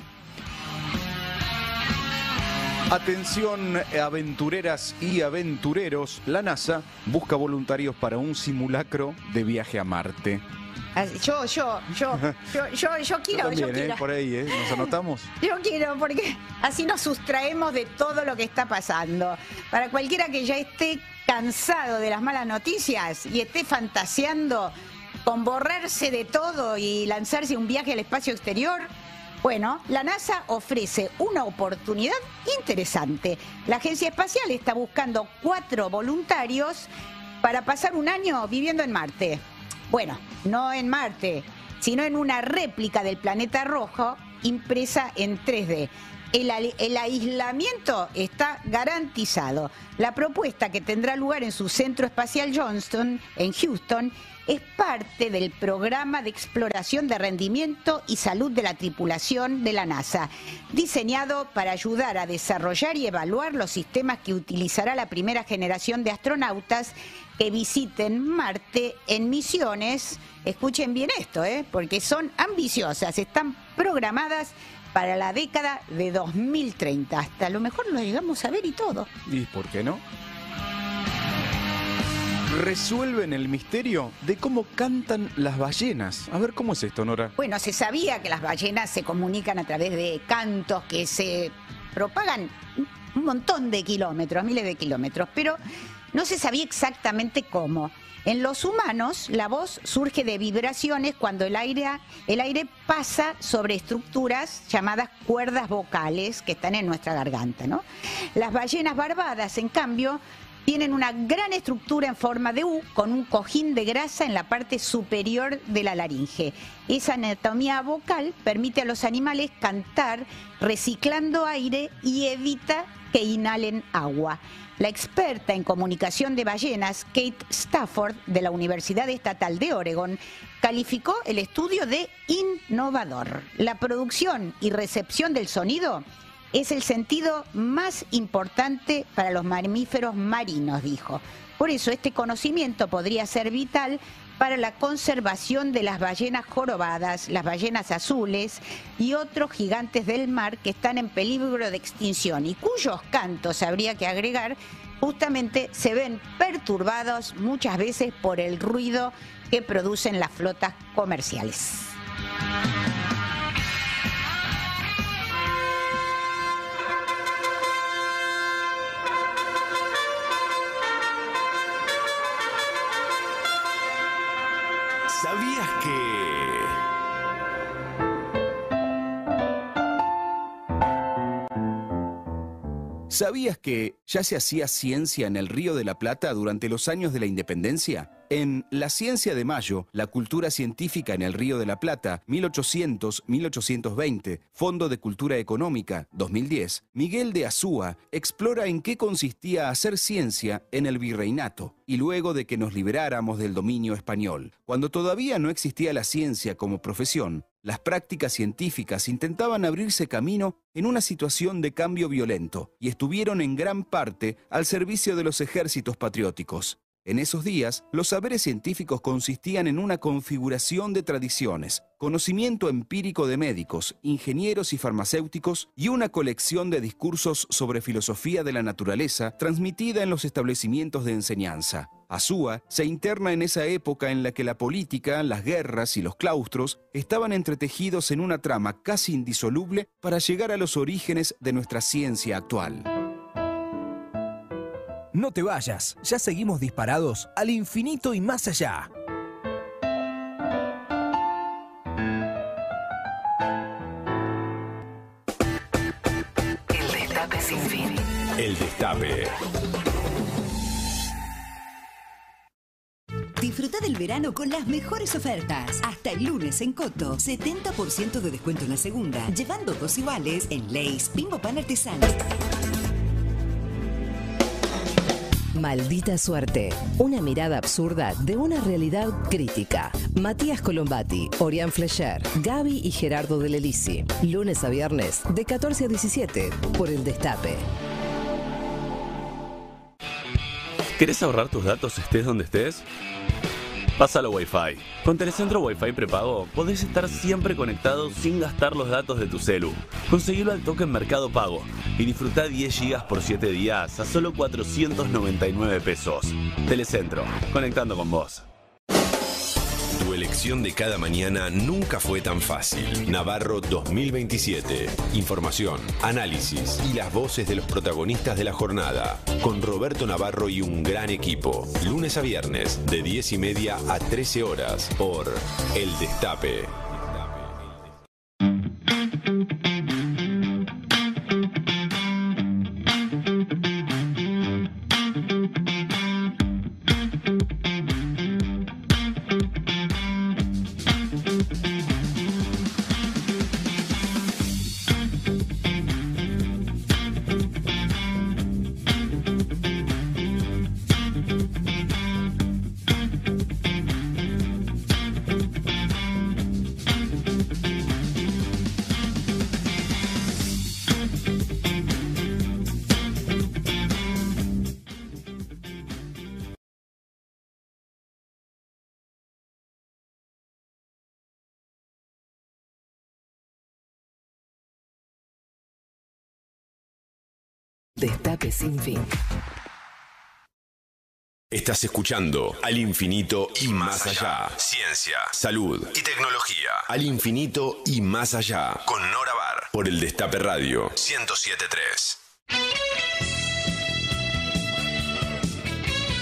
[SPEAKER 8] Atención aventureras y aventureros, la NASA busca voluntarios para un simulacro de viaje a Marte.
[SPEAKER 4] Yo, yo, yo, yo, yo, yo quiero, yo,
[SPEAKER 8] también, ¿eh?
[SPEAKER 4] quiero.
[SPEAKER 8] Por ahí, ¿eh? ¿Nos anotamos?
[SPEAKER 4] Yo quiero, porque así nos sustraemos de todo lo que está pasando. Para cualquiera que ya esté cansado de las malas noticias y esté fantaseando con borrarse de todo y lanzarse un viaje al espacio exterior, bueno, la NASA ofrece una oportunidad interesante. La agencia espacial está buscando cuatro voluntarios para pasar un año viviendo en Marte. Bueno, no en Marte, sino en una réplica del planeta rojo impresa en 3D. El, el aislamiento está garantizado. La propuesta que tendrá lugar en su centro espacial Johnston, en Houston, es parte del programa de exploración de rendimiento y salud de la tripulación de la NASA, diseñado para ayudar a desarrollar y evaluar los sistemas que utilizará la primera generación de astronautas que visiten Marte en misiones, escuchen bien esto, ¿eh? porque son ambiciosas, están programadas para la década de 2030. Hasta a lo mejor lo llegamos a ver y todo.
[SPEAKER 8] ¿Y por qué no? Resuelven el misterio de cómo cantan las ballenas. A ver, ¿cómo es esto, Nora?
[SPEAKER 4] Bueno, se sabía que las ballenas se comunican a través de cantos que se propagan un montón de kilómetros, miles de kilómetros, pero no se sabía exactamente cómo. En los humanos, la voz surge de vibraciones cuando el aire, el aire pasa sobre estructuras llamadas cuerdas vocales que están en nuestra garganta. ¿no? Las ballenas barbadas, en cambio, tienen una gran estructura en forma de U con un cojín de grasa en la parte superior de la laringe. Esa anatomía vocal permite a los animales cantar reciclando aire y evita que inhalen agua. La experta en comunicación de ballenas, Kate Stafford, de la Universidad Estatal de Oregon, calificó el estudio de innovador. La producción y recepción del sonido es el sentido más importante para los mamíferos marinos, dijo. Por eso este conocimiento podría ser vital para la conservación de las ballenas jorobadas, las ballenas azules y otros gigantes del mar que están en peligro de extinción y cuyos cantos, habría que agregar, justamente se ven perturbados muchas veces por el ruido que producen las flotas comerciales.
[SPEAKER 1] ¿Sabías que...
[SPEAKER 6] ¿Sabías que ya se hacía ciencia en el Río de la Plata durante los años de la independencia? En La Ciencia de Mayo, la cultura científica en el Río de la Plata, 1800-1820, Fondo de Cultura Económica, 2010, Miguel de Azúa explora en qué consistía hacer ciencia en el virreinato y luego de que nos liberáramos del dominio español. Cuando todavía no existía la ciencia como profesión, las prácticas científicas intentaban abrirse camino en una situación de cambio violento y estuvieron en gran parte al servicio de los ejércitos patrióticos. En esos días, los saberes científicos consistían en una configuración de tradiciones, conocimiento empírico de médicos, ingenieros y farmacéuticos y una colección de discursos sobre filosofía de la naturaleza transmitida en los establecimientos de enseñanza. Azúa se interna en esa época en la que la política, las guerras y los claustros estaban entretejidos en una trama casi indisoluble para llegar a los orígenes de nuestra ciencia actual.
[SPEAKER 9] No te vayas, ya seguimos disparados al infinito y más allá.
[SPEAKER 10] El destape sin fin.
[SPEAKER 1] El Destape.
[SPEAKER 11] Disfruta del verano con las mejores ofertas. Hasta el lunes en Coto, 70% de descuento en la segunda, llevando dos iguales en Lace, Bimbo Pan Artesano.
[SPEAKER 12] Maldita suerte. Una mirada absurda de una realidad crítica. Matías Colombati, Orián Flecher, Gaby y Gerardo de Lelisi. Lunes a viernes de 14 a 17 por el Destape.
[SPEAKER 13] ¿Querés ahorrar tus datos estés donde estés? Pásalo Wi-Fi. Con Telecentro Wi-Fi prepago podés estar siempre conectado sin gastar los datos de tu celu. Conseguilo al toque en Mercado Pago y disfruta 10 GB por 7 días a solo 499 pesos. Telecentro, conectando con vos.
[SPEAKER 1] Tu elección de cada mañana nunca fue tan fácil. Navarro 2027. Información, análisis y las voces de los protagonistas de la jornada. Con Roberto Navarro y un gran equipo. Lunes a viernes, de 10 y media a 13 horas, por El Destape.
[SPEAKER 12] Destape sin fin.
[SPEAKER 1] Estás escuchando Al Infinito y Más Allá. Ciencia, salud y tecnología. Al Infinito y Más Allá. Con Nora Bar. Por el Destape Radio 1073.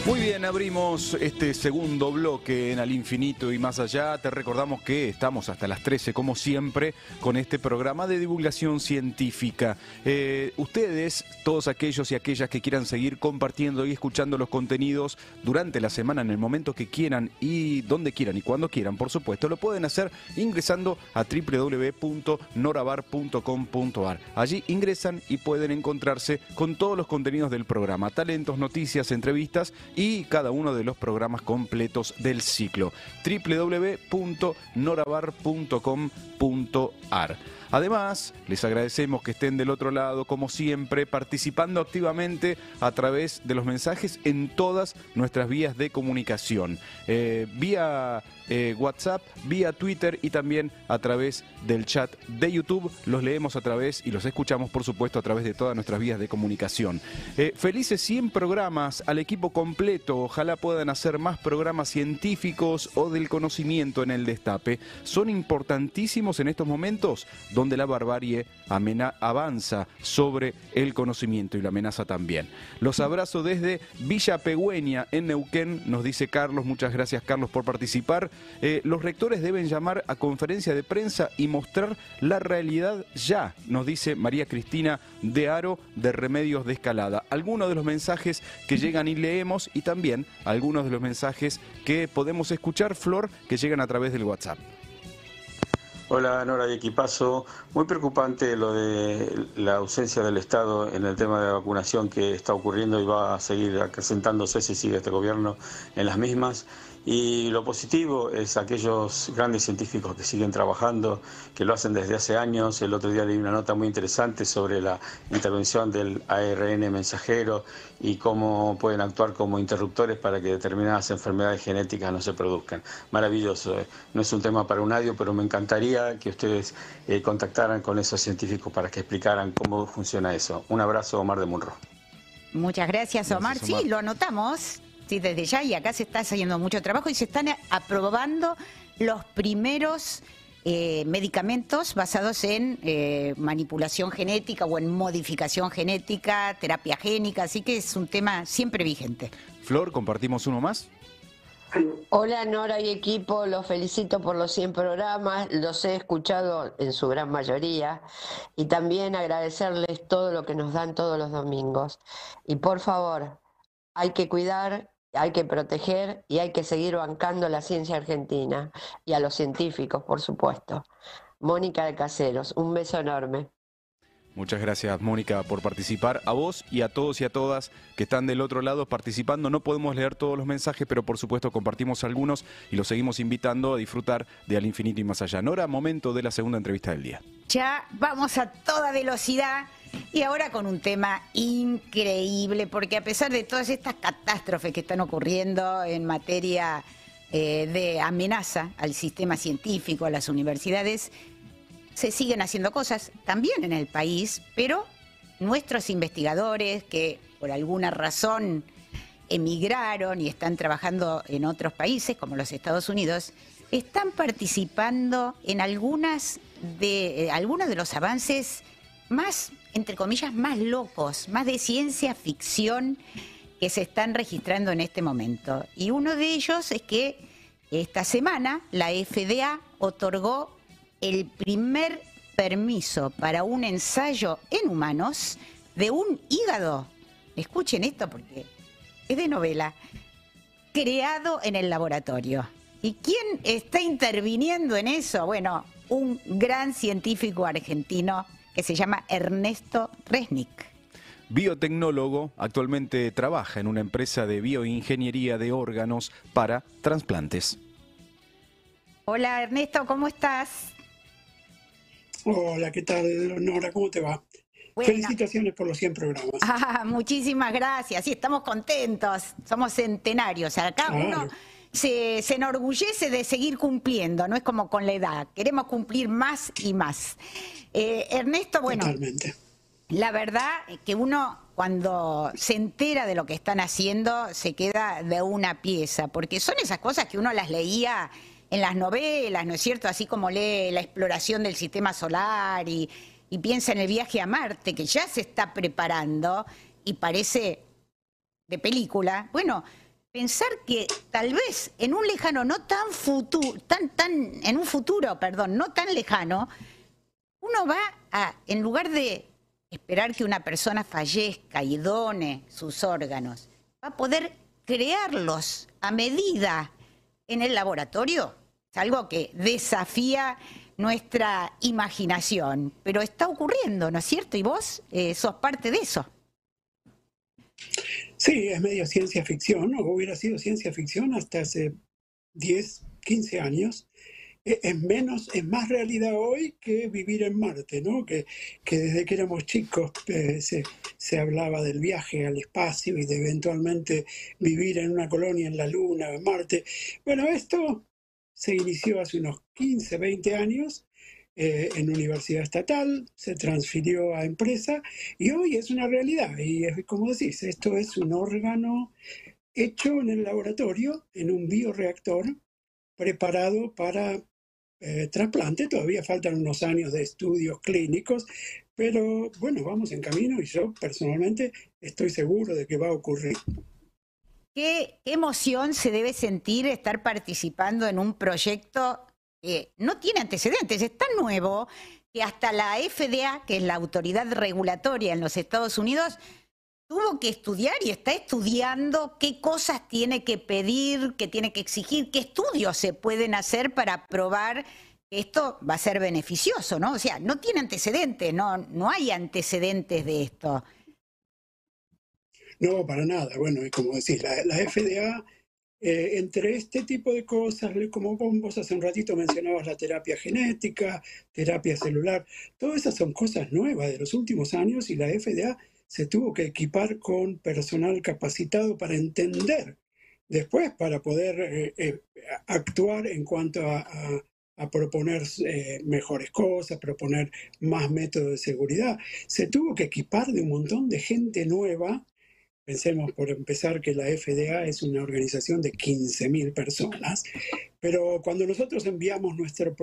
[SPEAKER 6] Muy bien, abrimos este segundo bloque en Al Infinito y más allá. Te recordamos que estamos hasta las 13, como siempre, con este programa de divulgación científica. Eh, ustedes, todos aquellos y aquellas que quieran seguir compartiendo y escuchando los contenidos durante la semana, en el momento que quieran y donde quieran y cuando quieran, por supuesto, lo pueden hacer ingresando a www.norabar.com.ar. Allí ingresan y pueden encontrarse con todos los contenidos del programa, talentos, noticias, entrevistas y cada uno de los programas completos del ciclo. www.norabar.com.ar. Además, les agradecemos que estén del otro lado, como siempre, participando activamente a través de los mensajes en todas nuestras vías de comunicación. Eh, vía eh, WhatsApp, vía Twitter y también a través del chat de YouTube. Los leemos a través y los escuchamos, por supuesto, a través de todas nuestras vías de comunicación. Eh, felices 100 programas al equipo completo. Ojalá puedan hacer más programas científicos o del conocimiento en el destape. Son importantísimos en estos momentos donde la barbarie avanza sobre el conocimiento y la amenaza también. Los abrazo desde Villa Pegüeña en Neuquén, nos dice Carlos. Muchas gracias, Carlos, por participar. Eh, los rectores deben llamar a conferencia de prensa y mostrar la realidad ya, nos dice María Cristina de Aro de Remedios de Escalada. Algunos de los mensajes que llegan y leemos y también algunos de los mensajes que podemos escuchar, Flor, que llegan a través del WhatsApp.
[SPEAKER 14] Hola Nora y Equipazo. Muy preocupante lo de la ausencia del Estado en el tema de vacunación que está ocurriendo y va a seguir acrecentándose si sigue este gobierno en las mismas. Y lo positivo es aquellos grandes científicos que siguen trabajando, que lo hacen desde hace años. El otro día leí una nota muy interesante sobre la intervención del ARN mensajero y cómo pueden actuar como interruptores para que determinadas enfermedades genéticas no se produzcan. Maravilloso. ¿eh? No es un tema para un adio, pero me encantaría que ustedes eh, contactaran con esos científicos para que explicaran cómo funciona eso. Un abrazo, Omar de Munro.
[SPEAKER 4] Muchas gracias, Omar. Sí, lo anotamos. Sí, desde ya, y acá se está haciendo mucho trabajo y se están aprobando los primeros eh, medicamentos basados en eh, manipulación genética o en modificación genética, terapia génica, así que es un tema siempre vigente.
[SPEAKER 6] Flor, ¿compartimos uno más?
[SPEAKER 15] Hola Nora y equipo, los felicito por los 100 programas, los he escuchado en su gran mayoría y también agradecerles todo lo que nos dan todos los domingos. Y por favor, hay que cuidar hay que proteger y hay que seguir bancando la ciencia argentina y a los científicos, por supuesto. Mónica de Caseros, un beso enorme.
[SPEAKER 6] Muchas gracias, Mónica, por participar. A vos y a todos y a todas que están del otro lado participando. No podemos leer todos los mensajes, pero por supuesto compartimos algunos y los seguimos invitando a disfrutar de Al Infinito y Más Allá. Nora, momento de la segunda entrevista del día.
[SPEAKER 4] Ya vamos a toda velocidad y ahora con un tema increíble, porque a pesar de todas estas catástrofes que están ocurriendo en materia eh, de amenaza al sistema científico, a las universidades, se siguen haciendo cosas también en el país, pero nuestros investigadores que por alguna razón emigraron y están trabajando en otros países como los Estados Unidos, están participando en algunas de, eh, algunos de los avances más, entre comillas, más locos, más de ciencia ficción que se están registrando en este momento. Y uno de ellos es que esta semana la FDA otorgó el primer permiso para un ensayo en humanos de un hígado. Escuchen esto porque es de novela. Creado en el laboratorio. ¿Y quién está interviniendo en eso? Bueno, un gran científico argentino que se llama Ernesto Resnick.
[SPEAKER 6] Biotecnólogo, actualmente trabaja en una empresa de bioingeniería de órganos para trasplantes.
[SPEAKER 4] Hola Ernesto, ¿cómo estás?
[SPEAKER 16] Hola, ¿qué tal, Nora? ¿Cómo te va? Felicitaciones por los 100 programas.
[SPEAKER 4] Ah, muchísimas gracias. Sí, estamos contentos. Somos centenarios. Acá uno se, enorgullece de seguir cumpliendo, no es como con la edad. Queremos cumplir más y más. Eh, Ernesto, bueno.
[SPEAKER 16] Totalmente.
[SPEAKER 4] La verdad que uno cuando se entera de lo que están haciendo se queda de una pieza, porque son esas cosas que uno las leía en las novelas, ¿no es cierto? Así como lee la exploración del sistema solar y, piensa en el viaje a Marte, que ya se está preparando y parece de película. Bueno, pensar que tal vez en un lejano no tan futuro, tan, tan, en un futuro, perdón, no tan lejano, uno va a, en lugar de esperar que una persona fallezca y done sus órganos, va a poder crearlos a medida en el laboratorio. Algo que desafía nuestra imaginación, pero está ocurriendo, ¿no es cierto? Y vos eh, sos parte de eso.
[SPEAKER 16] Sí, es medio ciencia ficción, ¿no? Hubiera sido ciencia ficción hasta hace 10, 15 años. E, es menos, es más realidad hoy que vivir en Marte, ¿no? Que, desde que éramos chicos eh, se, se, hablaba del viaje al espacio y de eventualmente vivir en una colonia en la Luna, en Marte. Bueno, esto se inició hace unos 15, 20 años eh, en universidad estatal, se transfirió a empresa y hoy es una realidad. Y es como decís, esto es un órgano hecho en el laboratorio, en un bioreactor, preparado para eh, trasplante. Todavía faltan unos años de estudios clínicos, pero bueno, vamos en camino y yo personalmente estoy seguro de que va a ocurrir.
[SPEAKER 4] ¿Qué emoción se debe sentir estar participando en un proyecto eh, no tiene antecedentes, es tan nuevo que hasta la FDA, que es la autoridad regulatoria en los Estados Unidos, tuvo que estudiar y está estudiando qué cosas tiene que pedir, qué tiene que exigir, qué estudios se pueden hacer para probar que esto va a ser beneficioso, ¿no? O sea, no tiene antecedentes, no, no hay antecedentes de esto.
[SPEAKER 16] No, para nada. Bueno, y como decís, la FDA eh, entre este tipo de cosas, como vos hace un ratito mencionabas la terapia genética, terapia celular, todas esas son cosas nuevas de los últimos años y la FDA se tuvo que equipar con personal capacitado para entender después, para poder eh, eh, actuar en cuanto a, a proponer mejores cosas, proponer más métodos de seguridad. Se tuvo que equipar de un montón de gente nueva Pensemos por empezar que la FDA es una organización de 15.000 personas, pero cuando nosotros enviamos nuestra,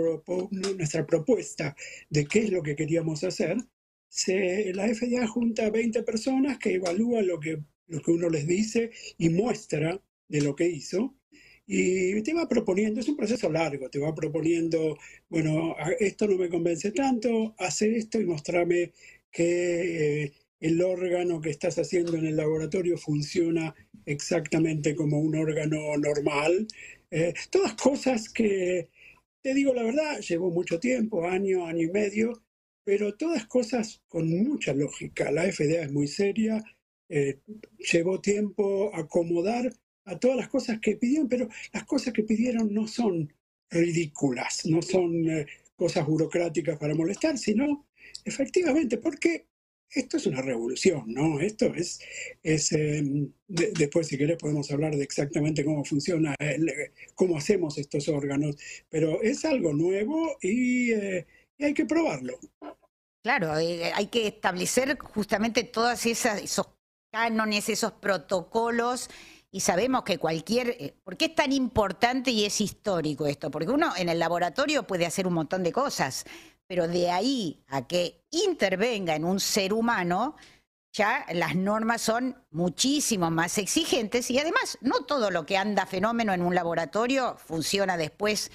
[SPEAKER 16] propuesta de qué es lo que queríamos hacer, se, la FDA junta 20 personas que evalúan lo que, uno les dice y muestra de lo que hizo. Y te va proponiendo, es un proceso largo, te va proponiendo, bueno, esto no me convence tanto, hace esto y mostrame que... Eh, el órgano que estás haciendo en el laboratorio funciona exactamente como un órgano normal. Eh, todas cosas que, te digo la verdad, llevó mucho tiempo, año, año y medio, pero todas cosas con mucha lógica. La FDA es muy seria, eh, llevó tiempo acomodar a todas las cosas que pidieron, pero las cosas que pidieron no son ridículas, no son eh, cosas burocráticas para molestar, sino efectivamente, porque esto es una revolución, ¿no? Esto es, es em, después si querés podemos hablar de exactamente cómo funciona, cómo hacemos estos órganos, pero es algo nuevo y, eh, hay que probarlo.
[SPEAKER 4] Claro, eh, hay que establecer justamente todos esos cánones, esos protocolos y sabemos que cualquier... Eh, ¿Por qué es tan importante y es histórico esto? Porque uno en el laboratorio puede hacer un montón de cosas, pero de ahí a que intervenga en un ser humano, ya las normas son muchísimo más exigentes y además no todo lo que anda fenómeno en un laboratorio funciona después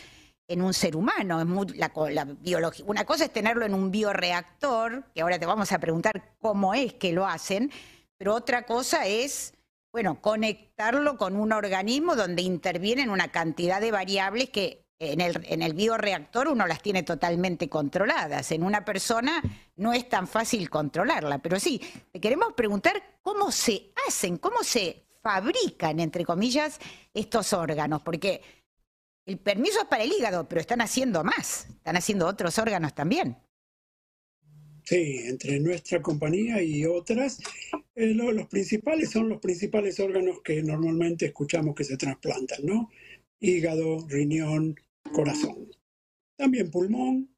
[SPEAKER 4] en un ser humano. Una cosa es tenerlo en un bioreactor, que ahora te vamos a preguntar cómo es que lo hacen, pero otra cosa es, bueno, conectarlo con un organismo donde intervienen una cantidad de variables que en el, en el bioreactor uno las tiene totalmente controladas. En una persona no es tan fácil controlarla. Pero sí, te queremos preguntar cómo se hacen, cómo se fabrican, entre comillas, estos órganos. Porque el permiso es para el hígado, pero están haciendo más, están haciendo otros órganos también.
[SPEAKER 16] Sí, entre nuestra compañía y otras, eh, los principales son los principales órganos que normalmente escuchamos que se trasplantan, ¿no? Hígado, riñón, corazón. También pulmón.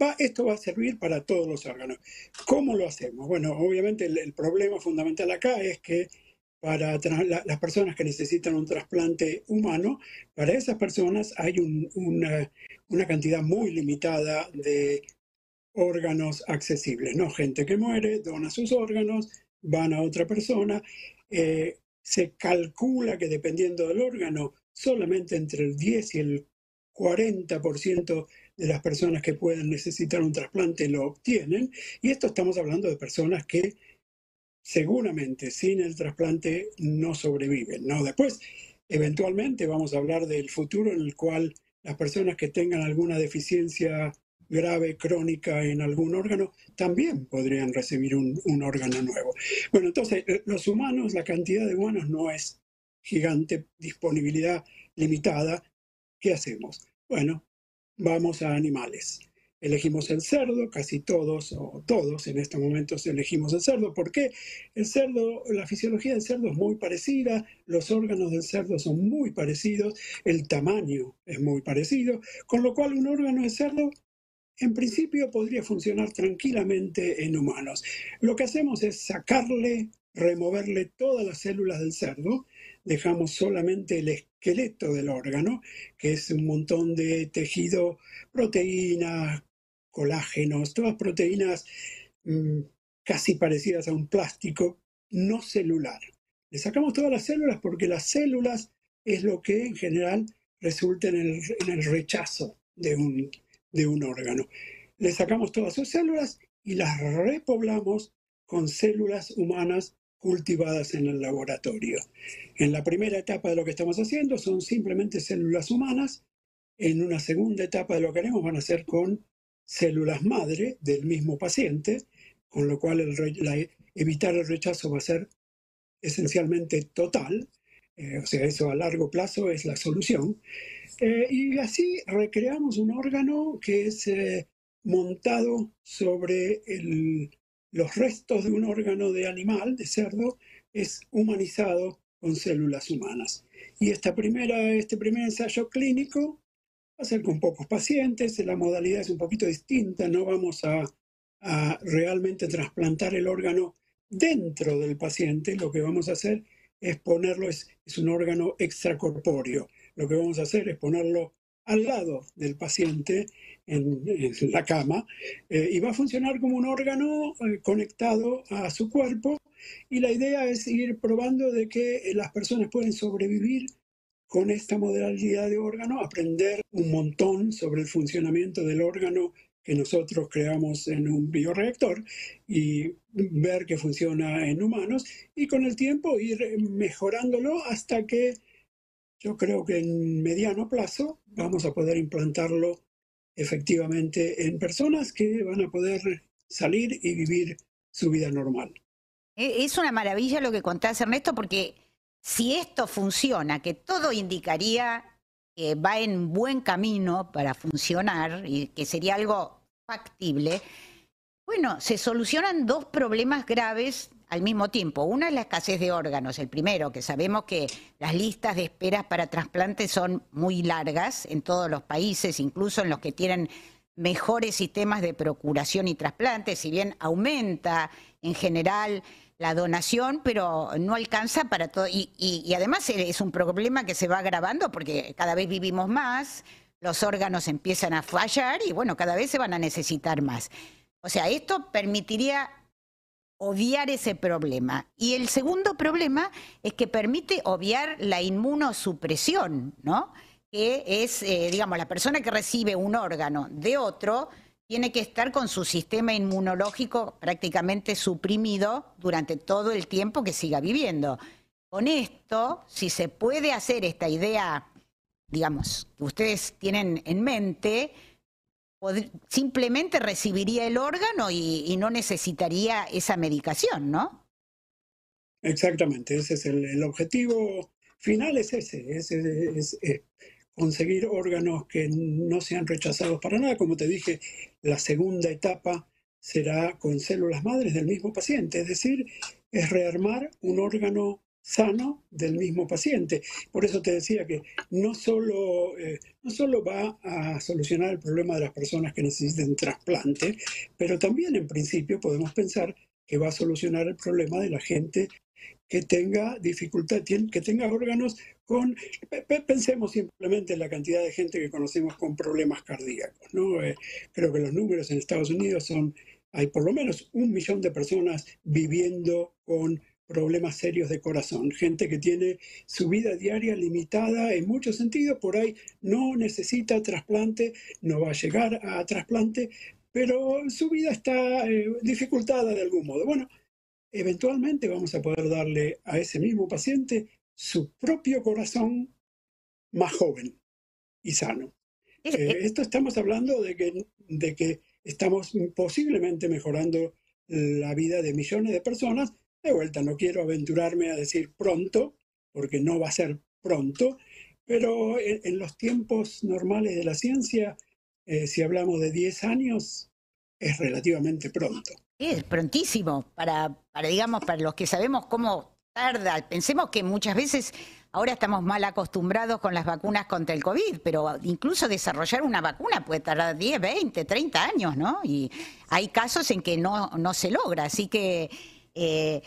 [SPEAKER 16] Va, esto va a servir para todos los órganos. ¿Cómo lo hacemos? Bueno, obviamente el, problema fundamental acá es que para las personas que necesitan un trasplante humano, para esas personas hay una, una, cantidad muy limitada de órganos accesibles, ¿no? Gente que muere, dona sus órganos, van a otra persona. Eh, se calcula que dependiendo del órgano, solamente entre el 10 y el 40% de las personas que pueden necesitar un trasplante lo obtienen. Y esto estamos hablando de personas que seguramente sin el trasplante no sobreviven. ¿no? Después, eventualmente vamos a hablar del futuro en el cual las personas que tengan alguna deficiencia grave, crónica en algún órgano, también podrían recibir un, un, órgano nuevo. Bueno, entonces, eh, los humanos, la cantidad de humanos no es gigante, disponibilidad limitada, ¿qué hacemos? Bueno, vamos a animales. Elegimos el cerdo, casi todos o todos en estos momentos elegimos el cerdo. ¿Por qué? El cerdo, la fisiología del cerdo es muy parecida, los órganos del cerdo son muy parecidos, el tamaño es muy parecido, con lo cual un órgano de cerdo en principio podría funcionar tranquilamente en humanos. Lo que hacemos es sacarle, removerle todas las células del cerdo dejamos solamente el esqueleto del órgano, que es un montón de tejido, proteínas, colágenos, todas proteínas mm, casi parecidas a un plástico no celular. Le sacamos todas las células porque las células es lo que en general resulta en el, en el rechazo de un, de un órgano. Le sacamos todas sus células y las repoblamos con células humanas cultivadas en el laboratorio. En la primera etapa de lo que estamos haciendo son simplemente células humanas. En una segunda etapa de lo que haremos van a ser con células madre del mismo paciente, con lo cual evitar el rechazo va a ser esencialmente total. Eh, o sea, eso a largo plazo es la solución. Eh, y así recreamos un órgano que es eh, montado sobre el, los restos de un órgano de animal, de cerdo, es humanizado con células humanas. Y esta primera, este primer ensayo clínico va a ser con pocos pacientes, la modalidad es un poquito distinta, no vamos a, realmente trasplantar el órgano dentro del paciente, lo que vamos a hacer es ponerlo, es, es un órgano extracorpóreo, lo que vamos a hacer es ponerlo al lado del paciente en, la cama eh, y va a funcionar como un órgano eh, conectado a su cuerpo y la idea es ir probando de que las personas pueden sobrevivir con esta modalidad de órgano, aprender un montón sobre el funcionamiento del órgano que nosotros creamos en un bioreactor y ver que funciona en humanos y con el tiempo ir mejorándolo hasta que yo creo que en mediano plazo vamos a poder implantarlo efectivamente en personas que van a poder salir y vivir su vida normal.
[SPEAKER 4] E, es una maravilla lo que contás, Ernesto, porque si esto funciona, que todo indicaría que va en buen camino para funcionar y que sería algo factible, bueno, se solucionan dos problemas graves al mismo tiempo. Una es la escasez de órganos, el primero, que sabemos que las listas de esperas para trasplantes son muy largas en todos los países, incluso en los que tienen mejores sistemas de procuración y trasplantes, si bien aumenta en general la donación, pero no alcanza para todo. Y, además es un problema que se va agravando porque cada vez vivimos más, los órganos empiezan a fallar y bueno, cada vez se van a necesitar más. O sea, esto permitiría obviar ese problema. Y el segundo problema es que permite obviar la inmunosupresión, ¿no? Que es, eh, digamos, la persona que recibe un órgano de otro tiene que estar con su sistema inmunológico prácticamente suprimido durante todo el tiempo que siga viviendo. Con esto, si se puede hacer esta idea, digamos, que ustedes tienen en mente, simplemente recibiría el órgano y, no necesitaría esa medicación, ¿no?
[SPEAKER 16] Exactamente, ese es el, objetivo final, es ese, es, conseguir órganos que no sean rechazados para nada. Como te dije, la segunda etapa será con células madres del mismo paciente, es decir, es rearmar un órgano sano del mismo paciente. Por eso te decía que no solo, eh, no solo va a solucionar el problema de las personas que necesiten trasplante, pero también en principio podemos pensar que va a solucionar el problema de la gente que tenga dificultad, que tenga órganos con, pensemos simplemente en la cantidad de gente que conocemos con problemas cardíacos. ¿no? Eh, creo que los números en Estados Unidos son, hay por lo menos un millón de personas viviendo con problemas serios de corazón, gente que tiene su vida diaria limitada en muchos sentidos, por ahí no necesita trasplante, no va a llegar a trasplante, pero su vida está eh, dificultada de algún modo. Bueno, eventualmente vamos a poder darle a ese mismo paciente su propio corazón más joven y sano. Eh, esto estamos hablando de que, de que estamos posiblemente mejorando la vida de millones de personas. De vuelta, no quiero aventurarme a decir pronto, porque no va a ser pronto, pero en, los tiempos normales de la ciencia, eh, si hablamos de 10 años, es relativamente pronto.
[SPEAKER 4] Es prontísimo para, para, digamos, para los que sabemos cómo tarda. Pensemos que muchas veces ahora estamos mal acostumbrados con las vacunas contra el COVID, pero incluso desarrollar una vacuna puede tardar 10, 20, 30 años, ¿no? Y hay casos en que no, no se logra, así que eh,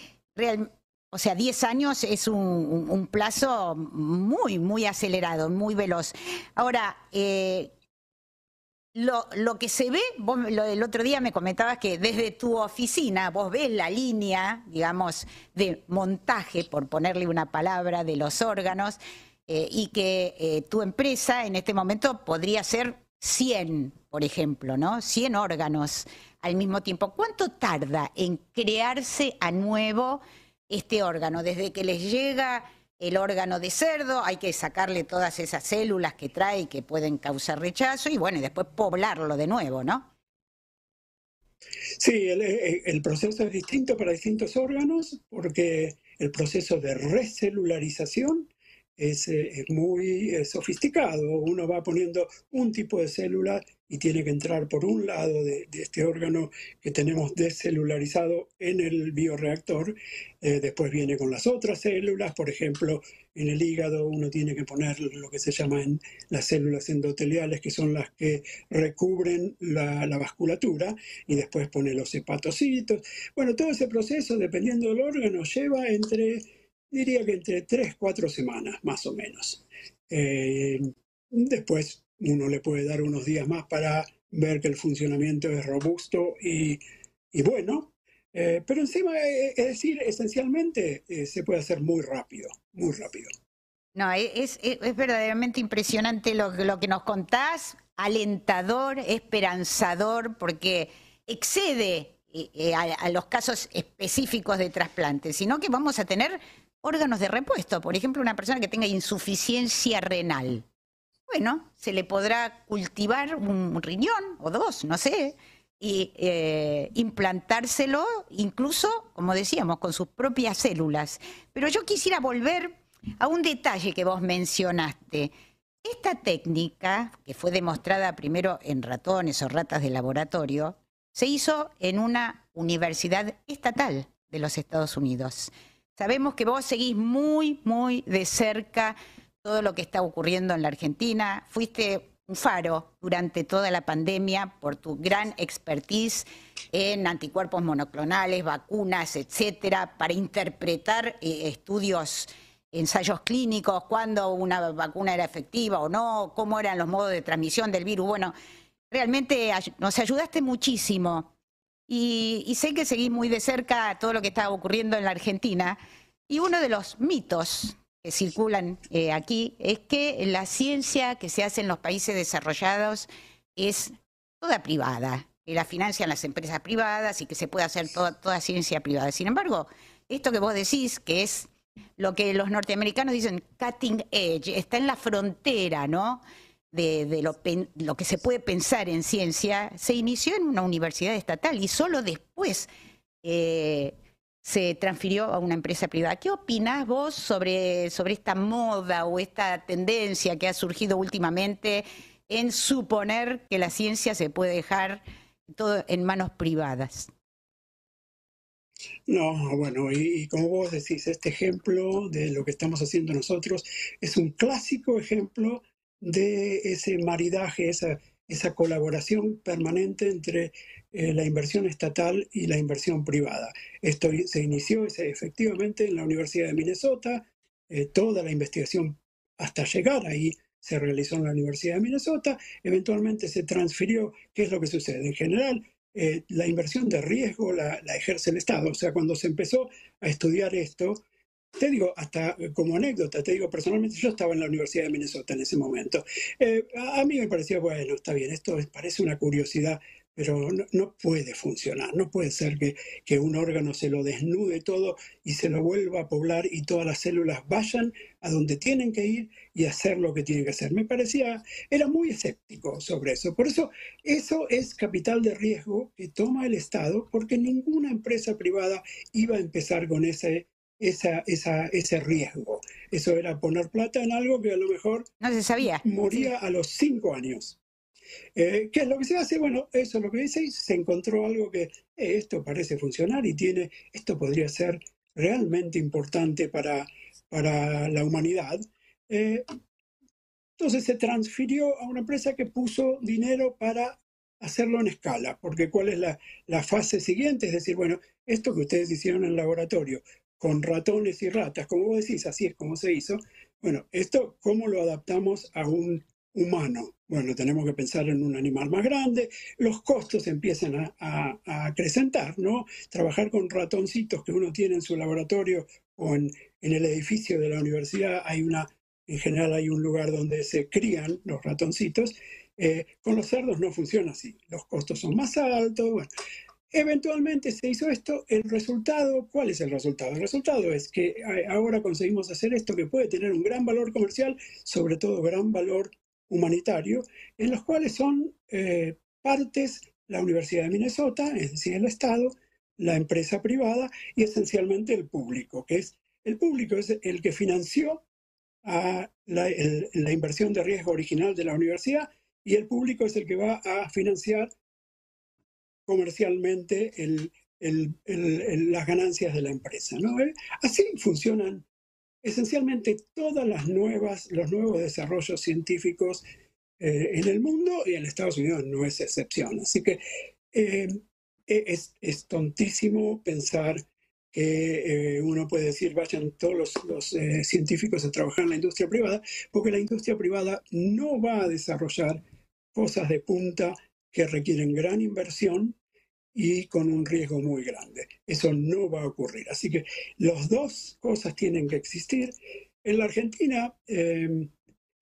[SPEAKER 4] o sea, 10 años es un, plazo muy, muy acelerado, muy veloz. Ahora, eh, lo, que se ve, vos el otro día me comentabas que desde tu oficina vos ves la línea, digamos, de montaje, por ponerle una palabra, de los órganos, eh, y que tu empresa en este momento podría ser 100, por ejemplo, ¿no? 100 órganos al mismo tiempo. ¿Cuánto tarda en crearse a nuevo este órgano? Desde que les llega el órgano de cerdo, hay que sacarle todas esas células que trae que pueden causar rechazo y bueno, y después poblarlo de nuevo, ¿no?
[SPEAKER 16] Sí, el, proceso es distinto para distintos órganos porque el proceso de recelularización es, eh, muy eh, sofisticado. Uno va poniendo un tipo de célula y tiene que entrar por un lado de, este órgano que tenemos descelularizado en el bioreactor. Eh, después viene con las otras células, por ejemplo, en el hígado uno tiene que poner lo que se llaman las células endoteliales, que son las que recubren la, la vasculatura, y después pone los hepatocitos. Bueno, todo ese proceso, dependiendo del órgano, lleva entre, diría que entre 3, 4 semanas, más o menos. Eh, después uno le puede dar unos días más para ver que el funcionamiento es robusto y, bueno, eh, pero encima, eh, es decir, esencialmente se puede hacer muy rápido, muy rápido.
[SPEAKER 4] No, es, es, verdaderamente impresionante lo, lo, que nos contás, alentador, esperanzador, porque excede a, a, los casos específicos de trasplante, sino que vamos a tener órganos de repuesto. Por ejemplo, una persona que tenga insuficiencia renal bueno, se le podrá cultivar un riñón o dos, no sé, y eh, implantárselo incluso, como decíamos, con sus propias células. Pero yo quisiera volver a un detalle que vos mencionaste. Esta técnica, que fue demostrada primero en ratones o ratas de laboratorio, se hizo en una universidad estatal de los Estados Unidos. Sabemos que vos seguís muy, muy de cerca todo lo que está ocurriendo en la Argentina. Fuiste un faro durante toda la pandemia por tu gran expertise en anticuerpos monoclonales, vacunas, etcétera, para interpretar eh, estudios, ensayos clínicos, cuándo una vacuna era efectiva o no, cómo eran los modos de transmisión del virus. Bueno, realmente nos ayudaste muchísimo y, y sé que seguís muy de cerca todo lo que está ocurriendo en la Argentina. Y uno de los mitos que circulan eh, aquí es que la ciencia que se hace en los países desarrollados es toda privada, que la financian las empresas privadas y que se puede hacer toda, toda ciencia privada. Sin embargo, esto que vos decís, que es lo que los norteamericanos dicen cutting edge, está en la frontera, ¿no? De, lo, lo, que se puede pensar en ciencia, se inició en una universidad estatal y solo después eh, se transfirió a una empresa privada. ¿Qué opinás vos sobre, sobre esta moda o esta tendencia que ha surgido últimamente en suponer que la ciencia se puede dejar todo en manos privadas?
[SPEAKER 16] No, bueno, y, como vos decís, este ejemplo de lo que estamos haciendo nosotros es un clásico ejemplo de ese maridaje, esa, esa colaboración permanente entre eh, la inversión estatal y la inversión privada. Esto se inició efectivamente en la Universidad de Minnesota, eh, toda la investigación hasta llegar ahí se realizó en la Universidad de Minnesota, eventualmente se transfirió, ¿qué es lo que sucede? En general, eh, la inversión de riesgo la, la, ejerce el Estado, o sea, cuando se empezó a estudiar esto, te digo, hasta como anécdota, te digo personalmente, yo estaba en la Universidad de Minnesota en ese momento. a, a, mí me parecía, bueno, está bien, esto parece una curiosidad pero no, puede funcionar, no puede ser que, que, un órgano se lo desnude todo y se lo vuelva a poblar y todas las células vayan a donde tienen que ir y hacer lo que tienen que hacer. Me parecía, era muy escéptico sobre eso. Por eso, eso es capital de riesgo que toma el Estado, porque ninguna empresa privada iba a empezar con ese, esa, esa, ese riesgo. Eso era poner plata en algo que a lo mejor
[SPEAKER 4] no se sabía.
[SPEAKER 16] moría a los cinco años. Eh, ¿Qué es lo que se hace? Bueno, eso es lo que dice, se encontró algo que eh, esto parece funcionar y tiene, esto podría ser realmente importante para, para la humanidad. Eh, entonces se transfirió a una empresa que puso dinero para hacerlo en escala, porque ¿cuál es la, la fase siguiente? Es decir, bueno, esto que ustedes hicieron en el laboratorio, con ratones y ratas, como vos decís, así es como se hizo. Bueno, esto, ¿cómo lo adaptamos a un humano. Bueno, tenemos que pensar en un animal más grande, los costos empiezan a, acrecentar, ¿no? Trabajar con ratoncitos que uno tiene en su laboratorio o en, el edificio de la universidad, hay una, en general hay un lugar donde se crían los ratoncitos, eh, con los cerdos no funciona así, los costos son más altos, bueno. Eventualmente se hizo esto, el resultado, ¿cuál es el resultado? El resultado es que eh, ahora conseguimos hacer esto que puede tener un gran valor comercial, sobre todo gran valor humanitario, en los cuales son eh, partes la Universidad de Minnesota, es decir, el Estado, la empresa privada y esencialmente el público, que es el público es el que financió la, inversión de riesgo original de la universidad y el público es el que va a financiar comercialmente las ganancias de la empresa. ¿no? Eh, así funcionan esencialmente todas las nuevas, los nuevos desarrollos científicos eh, en el mundo y en Estados Unidos no es excepción. Así que eh, e, es, es, tontísimo pensar que eh, uno puede decir vayan todos los, los científicos a trabajar en la industria privada, porque la industria privada no va a desarrollar cosas de punta que requieren gran inversión y con un riesgo muy grande. Eso no va a ocurrir. Así que las dos cosas tienen que existir. En la Argentina, em,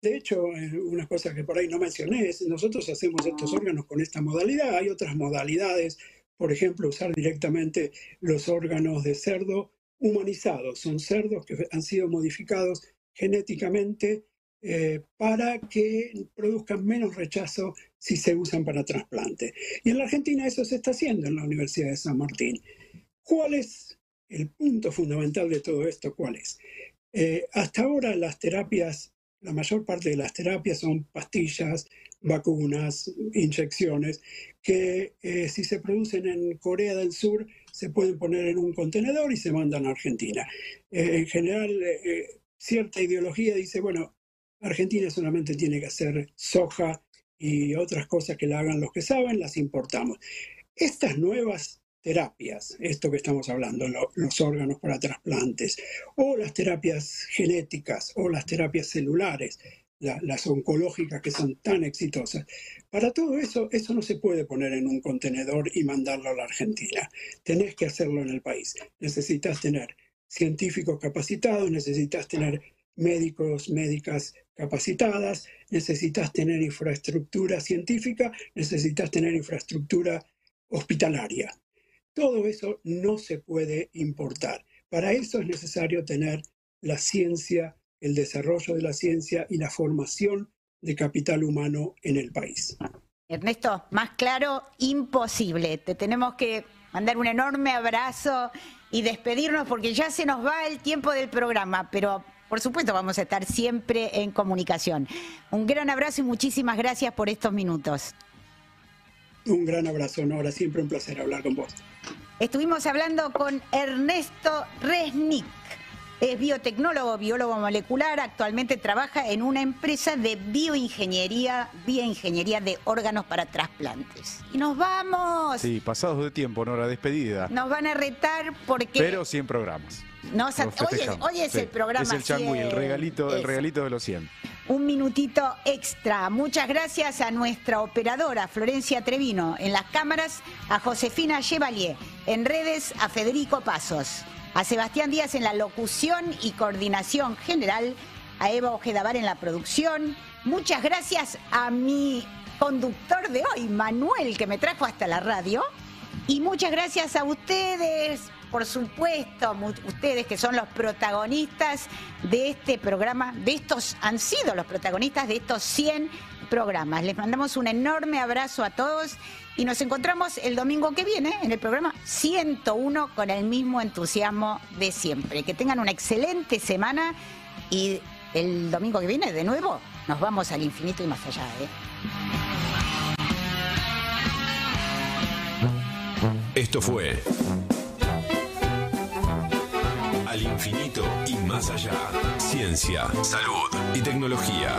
[SPEAKER 16] de hecho, eh, una cosa que por ahí no mencioné es, nosotros hacemos estos órganos con esta modalidad. Hay otras modalidades, por ejemplo, usar directamente los órganos de cerdo humanizados. Son cerdos que han sido modificados genéticamente eh, para que produzcan menos rechazo si se usan para trasplante. Y en la Argentina eso se está haciendo en la Universidad de San Martín. ¿Cuál es el punto fundamental de todo esto? ¿Cuál es? Eh, hasta ahora las terapias, la mayor parte de las terapias son pastillas, vacunas, inyecciones, que eh, si se producen en Corea del Sur se pueden poner en un contenedor y se mandan a Argentina. Eh, en general, cierta ideología dice, bueno, Argentina solamente tiene que hacer soja y otras cosas que la hagan los que saben, las importamos. Estas nuevas terapias, esto que estamos hablando, los órganos para trasplantes, o las terapias genéticas, o las terapias celulares, las oncológicas que son tan exitosas. Para todo eso, eso no se puede poner en un contenedor y mandarlo a la Argentina. Tenés que hacerlo en el país. Necesitas tener científicos capacitados, necesitas tener médicos, médicas capacitadas, necesitas tener infraestructura científica, necesitas tener infraestructura hospitalaria. Todo eso no se puede importar. Para eso es necesario tener la ciencia, el desarrollo de la ciencia y la formación de capital humano en el país.
[SPEAKER 4] Ernesto, más claro, imposible. Te tenemos que mandar un enorme abrazo y despedirnos porque ya se nos va el tiempo del programa, pero por supuesto vamos a estar siempre en comunicación. Un gran abrazo y muchísimas gracias por estos minutos.
[SPEAKER 16] Un gran abrazo, Nora. Siempre un placer hablar con vos.
[SPEAKER 4] Estuvimos hablando con Ernesto Resnick. Es biotecnólogo, biólogo molecular, actualmente trabaja en una empresa de bioingeniería, bioingeniería de órganos para trasplantes. Y nos vamos.
[SPEAKER 6] Sí, pasados de tiempo, Nora, despedida.
[SPEAKER 4] Nos van a retar porque...
[SPEAKER 6] Pero 100 programas.
[SPEAKER 4] No, hoy, es, el programa
[SPEAKER 6] Es el changui, el regalito, el regalito de los 100.
[SPEAKER 4] Un minutito extra. Muchas gracias a nuestra operadora Florencia Trevino. En las cámaras, a Josefina Chevalier. En redes, a Federico Pasos. A Sebastián Díaz en la locución y coordinación general. A Eva Ojedabar en la producción. Muchas gracias a mi conductor de hoy, Manuel, que me trajo hasta la radio. Y muchas gracias a ustedes por supuesto, ustedes que son los protagonistas de este programa, de estos han sido los protagonistas de estos 100 programas. Les mandamos un enorme abrazo a todos y nos encontramos el domingo que viene en el programa 101 con el mismo entusiasmo de siempre. Que tengan una excelente semana y el domingo que viene de nuevo nos vamos al infinito y más allá. ¿eh?
[SPEAKER 1] Esto fue al infinito y más allá. Ciencia, salud y tecnología.